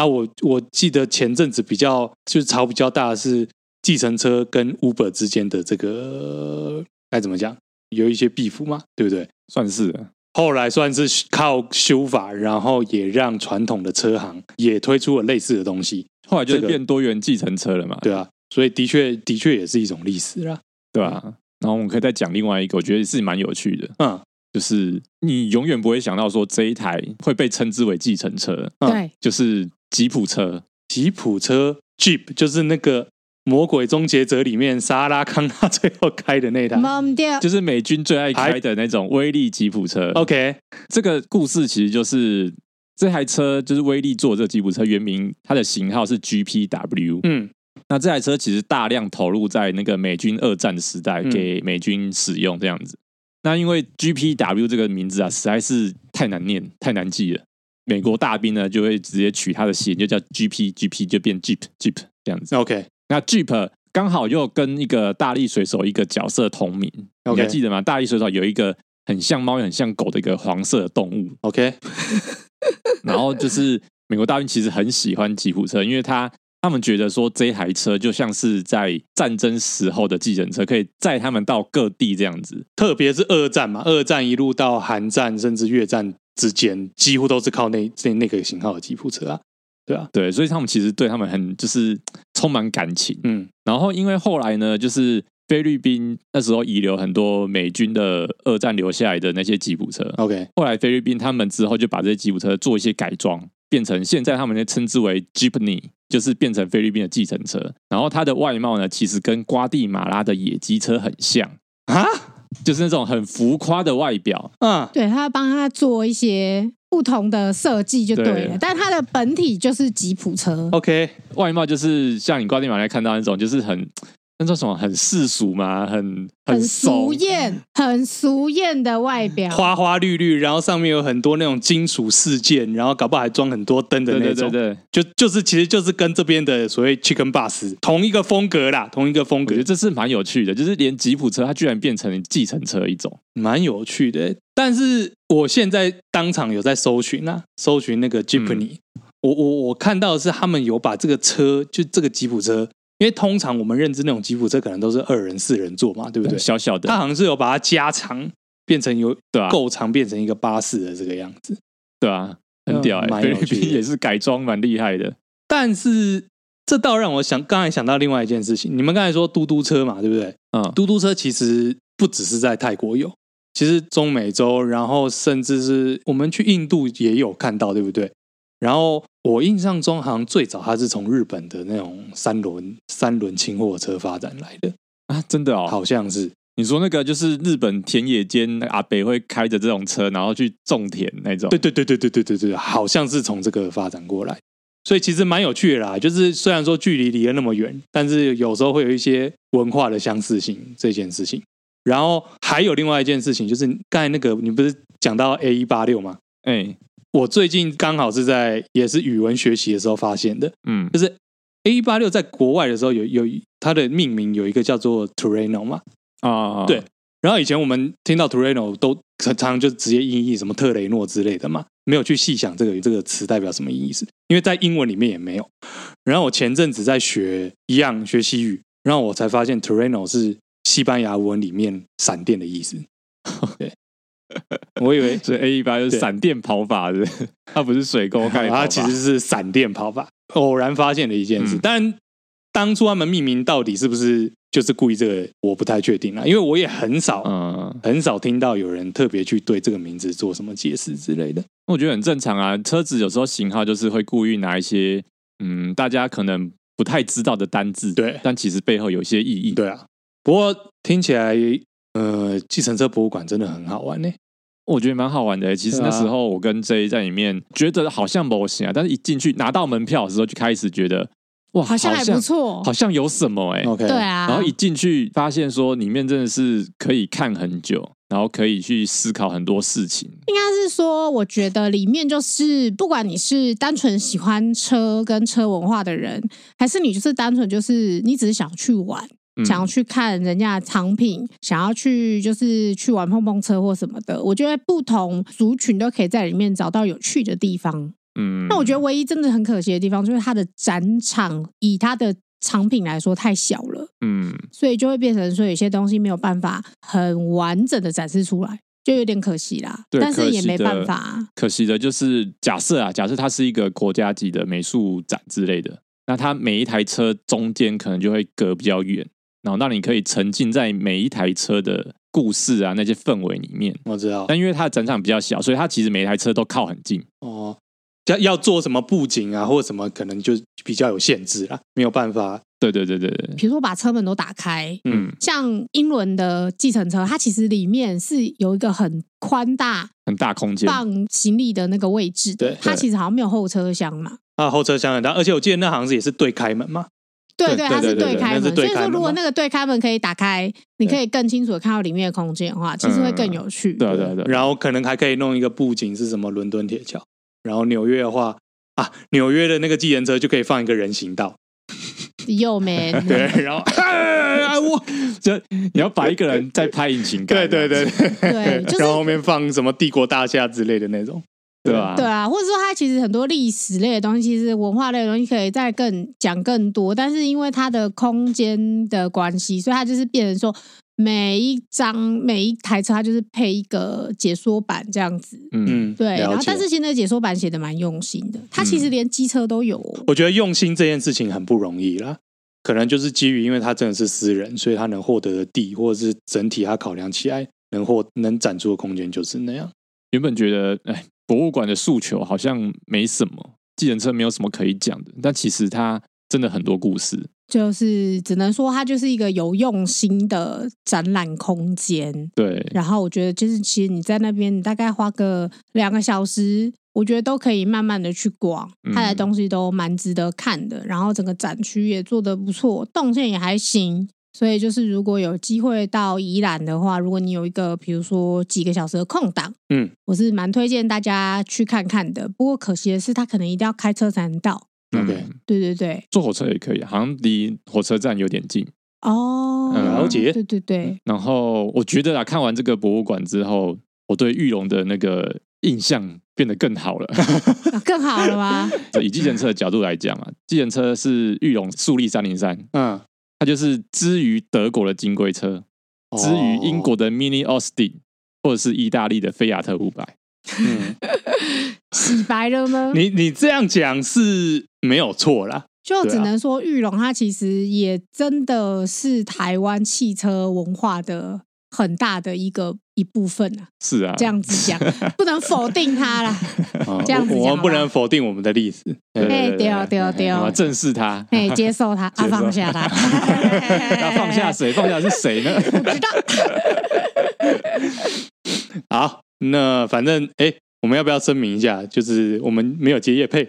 啊，我我记得前阵子比较就是吵比较大的是计程车跟 Uber 之间的这个该怎么讲，有一些 beef 嘛，对不对？算是。后来算是靠修法，然后也让传统的车行也推出了类似的东西。后来就是变多元计程车了嘛，对啊，所以的确的确也是一种历史啦，对吧？然后我们可以再讲另外一个，我觉得是蛮有趣的，嗯。就是你永远不会想到说这一台会被称之为计程车，对、嗯，就是吉普车，吉普车 Jeep，就是那个《魔鬼终结者》里面沙拉康纳最后开的那台，就是美军最爱开的那种威力吉普车。OK，这个故事其实就是这台车就是威力做这吉普车，原名它的型号是 GPW。嗯，那这台车其实大量投入在那个美军二战的时代，给美军使用这样子。那因为 GPW 这个名字啊，实在是太难念、太难记了。美国大兵呢，就会直接取他的衔，就叫 GP，GP 就变 Jeep，Jeep Jeep 这样子。OK，那 Jeep 刚好又跟一个大力水手一个角色同名还记得吗？大力水手有一个很像猫、很像狗的一个黄色的动物。OK，[LAUGHS] 然后就是美国大兵其实很喜欢吉普车，因为他。他们觉得说，这台车就像是在战争时候的计程车，可以载他们到各地这样子。特别是二战嘛，二战一路到韩战，甚至越战之间，几乎都是靠那那那个型号的吉普车啊。对啊，对，所以他们其实对他们很就是充满感情。嗯，然后因为后来呢，就是菲律宾那时候遗留很多美军的二战留下来的那些吉普车。OK，后来菲律宾他们之后就把这些吉普车做一些改装。变成现在他们称之为 Jeepney，就是变成菲律宾的计程车。然后它的外貌呢，其实跟瓜地马拉的野鸡车很像啊，就是那种很浮夸的外表。嗯，对，他帮他做一些不同的设计就对了，对但它的本体就是吉普车。OK，外貌就是像你挂电马来看到那种，就是很。那叫什么？很世俗吗？很很俗艳，很俗艳的外表，花花绿绿，然后上面有很多那种金属饰件，然后搞不好还装很多灯的那种。对对对对，就就是其实就是跟这边的所谓 Chicken Bus 同一个风格啦，同一个风格。我觉得这是蛮有趣的，就是连吉普车它居然变成计程车一种，蛮有趣的。但是我现在当场有在搜寻啊，搜寻那个 Jeepney，嗯，我我我看到的是他们有把这个车，就这个吉普车。因为通常我们认知那种吉普车可能都是二人、四人座嘛，对不对？小小的，它好像是有把它加长，变成有对啊够长，变成一个巴士的这个样子，对啊，很屌哎、欸，菲律宾也是改装蛮厉害的。但是这倒让我想，刚才想到另外一件事情，你们刚才说嘟嘟车嘛，对不对？嗯，嘟嘟车其实不只是在泰国有，其实中美洲，然后甚至是我们去印度也有看到，对不对？然后我印象中，好像最早它是从日本的那种三轮三轮轻货车发展来的啊，真的哦，好像是。你说那个就是日本田野间阿北会开着这种车，然后去种田那种。对对对对对对对对，好像是从这个发展过来。所以其实蛮有趣的啦，就是虽然说距离离得那么远，但是有时候会有一些文化的相似性这件事情。然后还有另外一件事情，就是刚才那个你不是讲到 A 一八六吗？哎。我最近刚好是在也是语文学习的时候发现的，嗯，就是 A 八六在国外的时候有有它的命名有一个叫做 Terreno 嘛，啊，对，然后以前我们听到 Terreno 都常常就直接音译什么特雷诺之类的嘛，没有去细想这个这个词代表什么意思，因为在英文里面也没有。然后我前阵子在学一样学西语，然后我才发现 Terreno 是西班牙文里面闪电的意思，[LAUGHS] 对。[LAUGHS] 我以为是 A 一八就是闪电跑法的，[LAUGHS] 它不是水沟盖，它其实是闪电跑法。偶然发现的一件事，嗯、但当初他们命名到底是不是就是故意这个，我不太确定啦，因为我也很少，嗯，很少听到有人特别去对这个名字做什么解释之类的。我觉得很正常啊，车子有时候型号就是会故意拿一些嗯，大家可能不太知道的单字，对，但其实背后有一些意义。对啊，不过听起来。呃，计程车博物馆真的很好玩呢，我觉得蛮好玩的。其实那时候我跟 J 在里面，觉得好像模型啊，但是一进去拿到门票的时候，就开始觉得哇，好像还不错，好像有什么哎。OK，对啊。然后一进去发现说，里面真的是可以看很久，然后可以去思考很多事情。应该是说，我觉得里面就是不管你是单纯喜欢车跟车文化的人，还是你就是单纯就是你只是想去玩。想要去看人家的藏品，想要去就是去玩碰碰车或什么的，我觉得不同族群都可以在里面找到有趣的地方。嗯，那我觉得唯一真的很可惜的地方，就是它的展场以它的藏品来说太小了。嗯，所以就会变成说有些东西没有办法很完整的展示出来，就有点可惜啦。对，但是也没办法。可惜的就是假设啊，假设它是一个国家级的美术展之类的，那它每一台车中间可能就会隔比较远。然后，那你可以沉浸在每一台车的故事啊，那些氛围里面。我知道，但因为它的展场比较小，所以它其实每一台车都靠很近。哦，要要做什么布景啊，或者什么，可能就比较有限制啦，没有办法。对对对对对。比如说把车门都打开，嗯，像英伦的计程车，它其实里面是有一个很宽大、很大空间放行李的那个位置的。对，它其实好像没有后车厢嘛。啊，后车厢很大，而且我记得那好像是也是对开门嘛。对对，它是对开门，所以说如果那个对开门可以打开，你可以更清楚的看到里面的空间的话，其实会更有趣。对对对，然后可能还可以弄一个布景是什么伦敦铁桥，然后纽约的话啊，纽约的那个计程车就可以放一个人行道。[LAUGHS] 又 man，[LAUGHS] 对，然后 [LAUGHS] 哎我就你要把一个人在拍引擎盖，对对对对，然后后面放什么帝国大厦之类的那种。对啊，对啊，或者说它其实很多历史类的东西，其实文化类的东西可以再更讲更多，但是因为它的空间的关系，所以它就是变成说每一张每一台车它就是配一个解说版这样子，嗯，对。然后但是现在解说版写的蛮用心的，它其实连机车都有。我觉得用心这件事情很不容易啦，可能就是基于因为它真的是私人，所以他能获得的地或者是整体他考量起来能获能展出的空间就是那样。原本觉得哎。博物馆的诉求好像没什么，计程车没有什么可以讲的，但其实它真的很多故事，就是只能说它就是一个有用心的展览空间。对，然后我觉得就是其实你在那边，你大概花个两个小时，我觉得都可以慢慢的去逛，它的东西都蛮值得看的。然后整个展区也做得不错，动线也还行。所以就是如果有机会到宜兰的话，如果你有一个比如说几个小时的空档，嗯，我是蛮推荐大家去看看的。不过可惜的是，他可能一定要开车才能到。OK，对对对，坐火车也可以，好像离火车站有点近。哦，了解。对对对。然后我觉得啊，看完这个博物馆之后，我对玉龙的那个印象变得更好了。[LAUGHS] [LAUGHS] 更好了吗？[LAUGHS] 以计程车的角度来讲啊，计程车是玉龙树立三零三，嗯，它就是之于德国的金龟车，之于英国的 Mini Austin，或者是意大利的菲亚特五百。嗯，[LAUGHS] 洗白了吗？[LAUGHS] 你你这样讲是没有错啦，就只能说玉龙它其实也真的是台湾汽车文化的很大的一个一部分啊。是啊，这样子讲 [LAUGHS] 不能否定它啦。[LAUGHS] 这样子，我们不能否定我们的历史。哎，对哦，对哦，对哦，正视它，哎，接受它，[LAUGHS] 啊，放下它。那放下谁？放下是谁呢？不知道。好。那反正哎，我们要不要声明一下？就是我们没有接业配，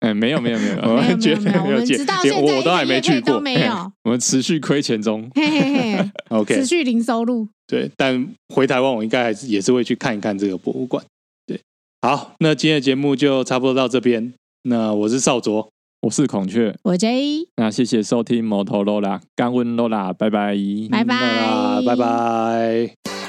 哎，没有没有没有，没有没有没有，我们直到现在我都还没去过，没有，[LAUGHS] 我们持续亏钱中，嘿嘿嘿，[LAUGHS] OK，持续零收入。对，但回台湾我应该还是也是会去看一看这个博物馆。对，好，那今天的节目就差不多到这边。那我是少卓，我是孔雀，我 J。那谢谢收听摩托罗拉，干温罗拉，拜拜，拜拜，拜拜。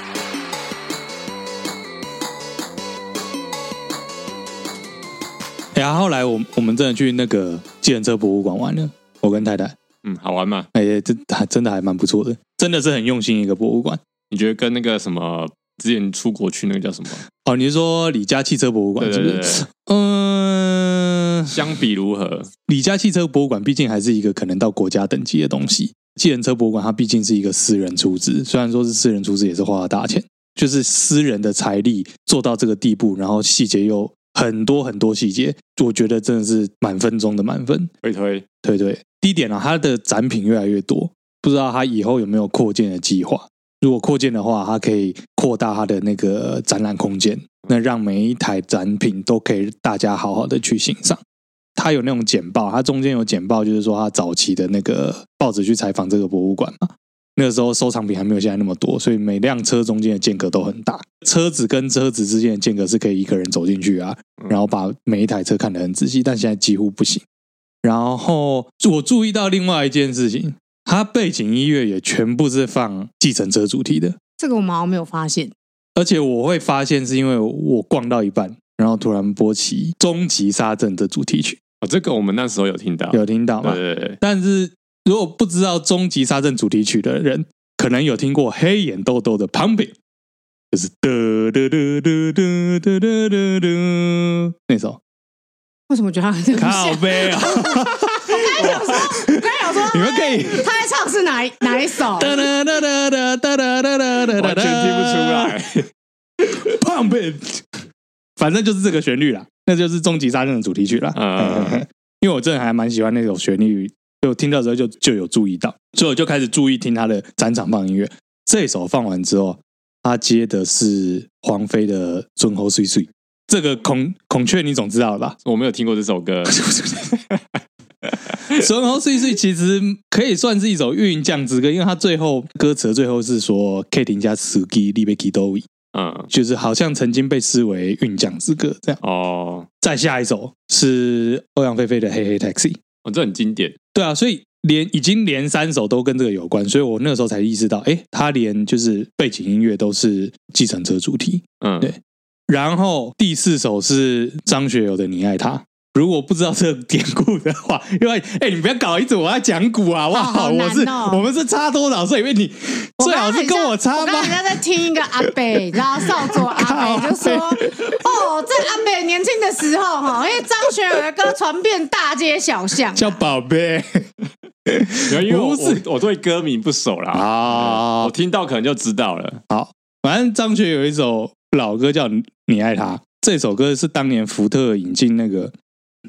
然后后来我我们真的去那个计程车博物馆玩了，我跟太太，嗯，好玩吗？哎，这还真的还蛮不错的，真的是很用心一个博物馆。你觉得跟那个什么之前出国去那个叫什么？[LAUGHS] 哦，你是说李家汽车博物馆是不是？对对对，[LAUGHS] 嗯，相比如何？[LAUGHS] 李家汽车博物馆毕竟还是一个可能到国家等级的东西，计程车博物馆它毕竟是一个私人出资，虽然说是私人出资，也是花了大钱，就是私人的财力做到这个地步，然后细节又。很多很多细节，我觉得真的是满分中的满分。推推对对，第一点呢，它的展品越来越多，不知道它以后有没有扩建的计划。如果扩建的话，它可以扩大它的那个展览空间，那让每一台展品都可以大家好好的去欣赏。它有那种简报，它中间有简报，就是说它早期的那个报纸去采访这个博物馆嘛。那个时候收藏品还没有现在那么多，所以每辆车中间的间隔都很大。车子跟车子之间的间隔是可以一个人走进去啊，然后把每一台车看得很仔细。但现在几乎不行。然后我注意到另外一件事情，它背景音乐也全部是放计程车主题的。这个我们好像没有发现。而且我会发现是因为我逛到一半，然后突然播起《终极杀阵》的主题曲。哦，这个我们那时候有听到，有听到吗？对对对。但是。如果不知道《终极杀阵》主题曲的人，可能有听过黑眼豆豆的《Pumping》，就是哒哒哒哒哒哒哒哒那首。为什么觉得他很靠背啊？我刚才想说，我刚想说，你们可以，他在唱是哪一哪一首？哒哒哒哒哒哒哒哒哒，完全听不出来。Pumping，反正就是这个旋律啦，那就是《终极杀阵》的主题曲啦。嗯，因为我真的还蛮喜欢那首旋律。就听到之后就就有注意到，所以我就开始注意听他的展场放音乐。这首放完之后，他接的是黄飞的《尊侯碎碎》。这个孔孔雀你总知道了吧？我没有听过这首歌。[LAUGHS] 尊侯碎碎其实可以算是一首运将之歌，因为他最后歌词的最后是说 “K 廷加斯基利贝基多维”，嗯，就是好像曾经被视为运将之歌这样。哦，再下一首是欧阳菲菲的《黑黑 Taxi》。哦，这很经典。对啊，所以连已经连三首都跟这个有关，所以我那个时候才意识到，哎，他连就是背景音乐都是计程车主题。嗯，对。然后第四首是张学友的《你爱他》。如果不知道这个典故的话，[LAUGHS] 因为哎，你不要搞一组我要讲古啊！哇，好我是我们是差多少岁？因为你最好是跟我差吧。我刚才在听一个阿北，然后少佐阿北 [LAUGHS] 就说：“哦，在阿北年轻的时候哈，因为张学友的歌传遍大街小巷，叫宝贝。”因为我我对歌名不熟啦啊，我听到可能就知道了。好，反正张学友有一首老歌叫《你爱他》，这首歌是当年福特引进那个。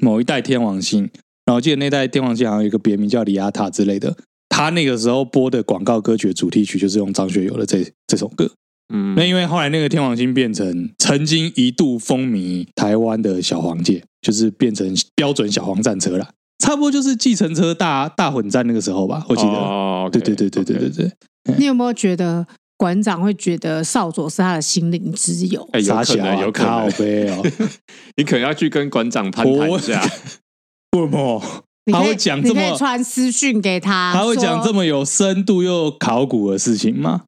某一代天王星，然后我记得那代天王星好像有一个别名叫李亚塔之类的。他那个时候播的广告歌曲的主题曲就是用张学友的这这首歌。嗯，那因为后来那个天王星变成曾经一度风靡台湾的小黄界，就是变成标准小黄战车了，差不多就是计程车大大混战那个时候吧，我记得。哦，对对对对对对对。你有没有觉得馆长会觉得少佐是他的心灵之友？哎，有可能，有可能。哦，[LAUGHS] 你可能要去跟馆长攀谈一下。为什么？他会讲这么，你可以传私讯给他，他会讲这么有深度又考古的事情吗？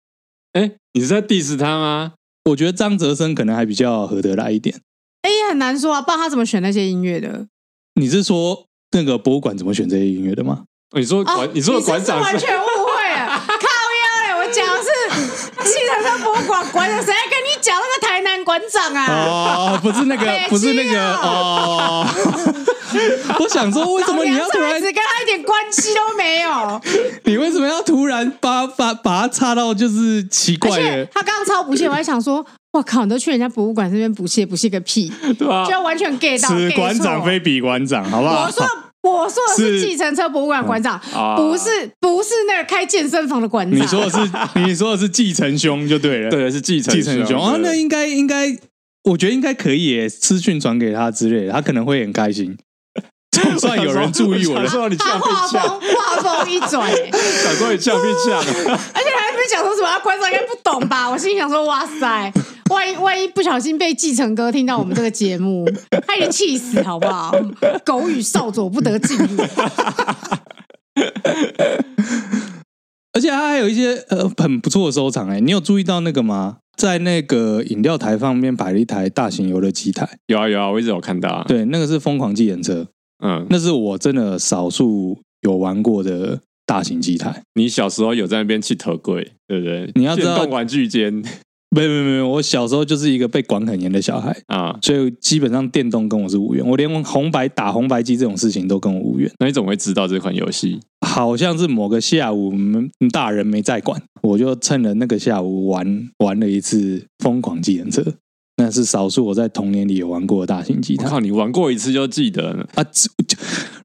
哎，你是在 diss 他吗？我觉得张哲生可能还比较合得来一点。哎，很难说啊，不知道他怎么选那些音乐的。你是说那个博物馆怎么选这些音乐的吗？你说馆，你说馆长完全误会了，靠腰嘞！我讲的是计程车博物馆馆长，谁来跟你讲那个台南馆长啊？哦，不是那个，不是那个哦。[LAUGHS] 我想说，为什么你要突然只跟他一点关系都没有？[LAUGHS] 你为什么要突然把把把他插到就是奇怪的？他刚刚超不屑，我还想说，我靠，你都去人家博物馆这边不屑，不屑个屁！[LAUGHS] 对啊，就完全 get 到。此馆长非彼馆长，好不好？我说我说的是计程车博物馆馆长，不是不是那个开健身房的馆长。你说的是 [LAUGHS] 你说的是继承兄就对了，对，是继承继承兄。啊，那应该应该，我觉得应该可以耶，私讯传给他之类的，他可能会很开心。总算有人注意我了。说你他话风话锋一转，想说你呛不呛？而且还没讲说什么，观众应该不懂吧？我心里想说，哇塞，万一万一不小心被继承哥听到我们这个节目，他已经气死，好不好？狗与少佐不得进入。而且他还有一些呃很不错的收藏哎，你有注意到那个吗？在那个饮料台旁边摆了一台大型游乐机台，有啊有啊，我一直有看到啊。对，那个是疯狂计程车。嗯，那是我真的少数有玩过的大型机台。你小时候有在那边去特柜，对不对？你要知道，玩具间，没有没有没有，我小时候就是一个被管很严的小孩啊，所以基本上电动跟我是无缘。我连红白打红白机这种事情都跟我无缘。那你怎么会知道这款游戏？好像是某个下午，大人没在管，我就趁了那个下午玩玩了一次疯狂计程车。那是少数我在童年里有玩过的大型机台。靠，你玩过一次就记得了啊？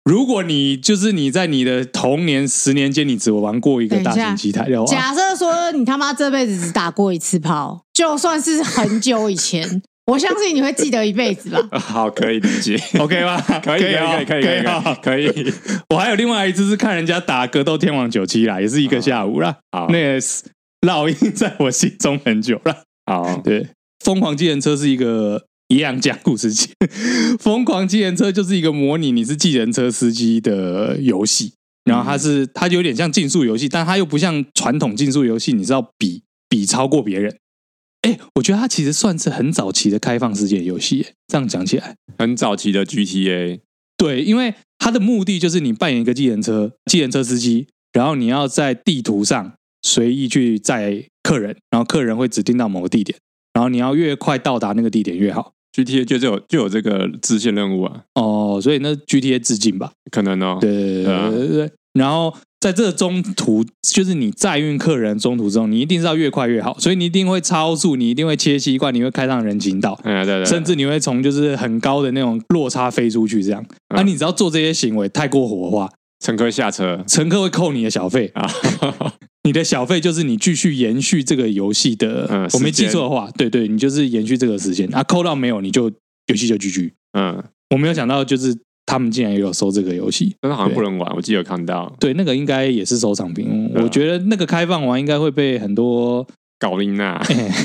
如果你就是你在你的童年十年间，你只玩过一个大型机台的话，假设说你他妈这辈子只打过一次炮，就算是很久以前，我相信你会记得一辈子吧？[LAUGHS] 好，可以理解，[LAUGHS] OK 吗？可以，可以，可以，可以，可以，可以。我还有另外一次是看人家打格斗天王九七啦，也是一个下午啦。好，那个烙印在我心中很久了。好，对。疯狂计程车是一个一样讲故事机，疯狂计程车就是一个模拟你是计程车司机的游戏，然后它是它就有点像竞速游戏，但它又不像传统竞速游戏，你是要比比超过别人。哎，我觉得它其实算是很早期的开放世界游戏，这样讲起来，很早期的 GTA。对，因为它的目的就是你扮演一个计程车计程车司机，然后你要在地图上随意去载客人，然后客人会指定到某个地点。然后你要越快到达那个地点越好，GTA 就就有就有这个支线任务啊。哦，所以那 GTA 致敬吧？可能哦。对对对对对，对。然后在这个中途，就是你载运客人中途中，你一定是要越快越好，所以你一定会超速，你一定会切西瓜，你会开上人行道，对对，甚至你会从就是很高的那种落差飞出去，这样。那你只要做这些行为太过火的话，乘客下车，乘客会扣你的小费啊。你的小费就是你继续延续这个游戏的，嗯、我没记错的话，对对，你就是延续这个时间啊，扣到没有你就游戏就 GG。嗯，我没有想到就是他们竟然也有收这个游戏，但是好像不能玩，我记得有看到。对，那个应该也是收藏品，嗯、我觉得那个开放完应该会被很多搞晕呐。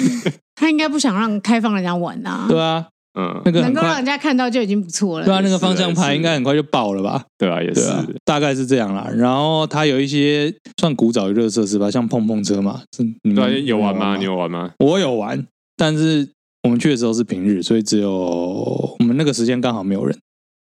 [LAUGHS] 他应该不想让开放人家玩呐。对啊。嗯，那个能够让人家看到就已经不错了。对啊，那个方向盘应该很快就爆了吧？对啊，也是，大概是这样啦。然后它有一些算古早娱乐设施吧，像碰碰车嘛。是，你们有玩吗？你有玩吗？我有玩，但是我们去的时候是平日，所以只有我们那个时间刚好没有人。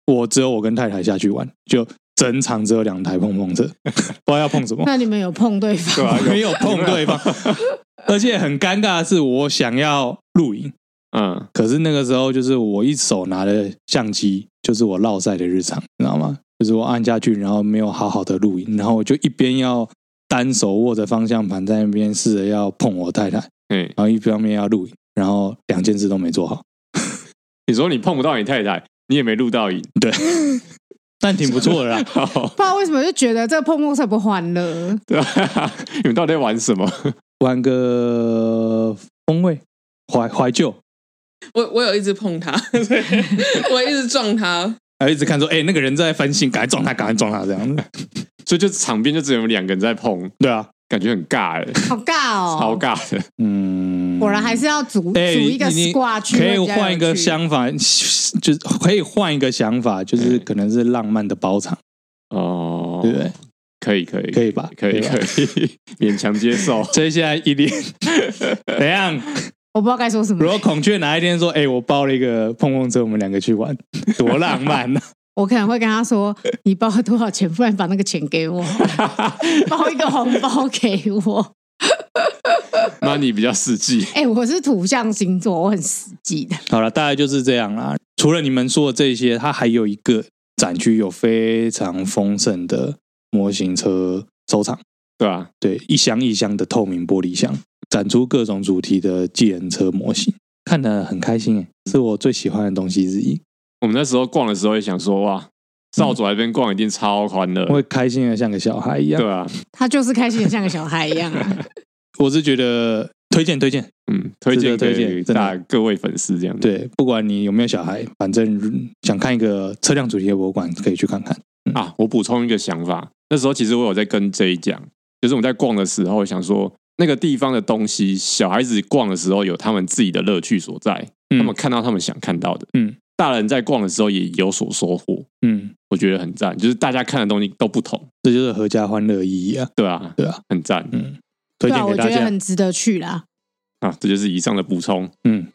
我只有我跟太太下去玩，就整场只有两台碰碰车，[LAUGHS] 不知道要碰什么。那你们有碰对方？对啊，没有碰对方，[LAUGHS] 而且很尴尬的是，我想要录影。嗯，可是那个时候就是我一手拿的相机，就是我烙赛的日常，你知道吗？就是我按下去，然后没有好好的录影，然后我就一边要单手握着方向盘在那边试着要碰我太太，嗯，然后一方面要录影，然后两件事都没做好。你说你碰不到你太太，你也没录到影，[LAUGHS] 对，但挺不错的啦。[LAUGHS] 不知道为什么就觉得这个碰碰车不欢乐，对吧？[LAUGHS] 你们到底在玩什么？玩个。风味怀怀旧。我我有一直碰他，[LAUGHS] 我一直撞他，还一直看说，哎、欸，那个人在翻新，赶快撞他，赶快撞他，这样子。所以就场边就只有两个人在碰，[LAUGHS] 对啊，感觉很尬哎，好尬哦，超尬的。嗯，[LAUGHS] 果然还是要组组一个 squad，可以换一个想法，就是可以换一个想法，就是可能是浪漫的包场哦，对不对？可以可以可以吧？可以可以勉强接受。所以现在一脸怎样？我不知道该说什么。如果孔雀哪一天说：“哎、欸，我包了一个碰碰车，我们两个去玩，[LAUGHS] 多浪漫呢、啊！” [LAUGHS] 我可能会跟他说：“你包了多少钱？不然把那个钱给我，[LAUGHS] 包一个红包给我。”那你比较实际。哎、欸，我是土象星座，我很实际的。好了，大概就是这样啦。除了你们说的这些，它还有一个展区有非常丰盛的模型车收藏，对啊，对，一箱一箱的透明玻璃箱。展出各种主题的计程车模型，看得很开心诶，是我最喜欢的东西之一。我们那时候逛的时候也想说，哇，少佐那边逛一定超欢乐，我会开心的像个小孩一样。对啊，[LAUGHS] 他就是开心的像个小孩一样啊。[LAUGHS] 我是觉得推荐推荐，嗯，推荐推荐大各位粉丝这样。对，不管你有没有小孩，反正想看一个车辆主题的博物馆，可以去看看。嗯、啊，我补充一个想法，那时候其实我有在跟 J 讲，就是我们在逛的时候想说。那个地方的东西，小孩子逛的时候有他们自己的乐趣所在，嗯、他们看到他们想看到的。嗯，大人在逛的时候也有所收获。嗯，我觉得很赞，就是大家看的东西都不同，这就是合家欢乐意义啊！对啊，对啊，很赞。嗯，推荐给大家，我觉得很值得去啦。啊，这就是以上的补充。嗯。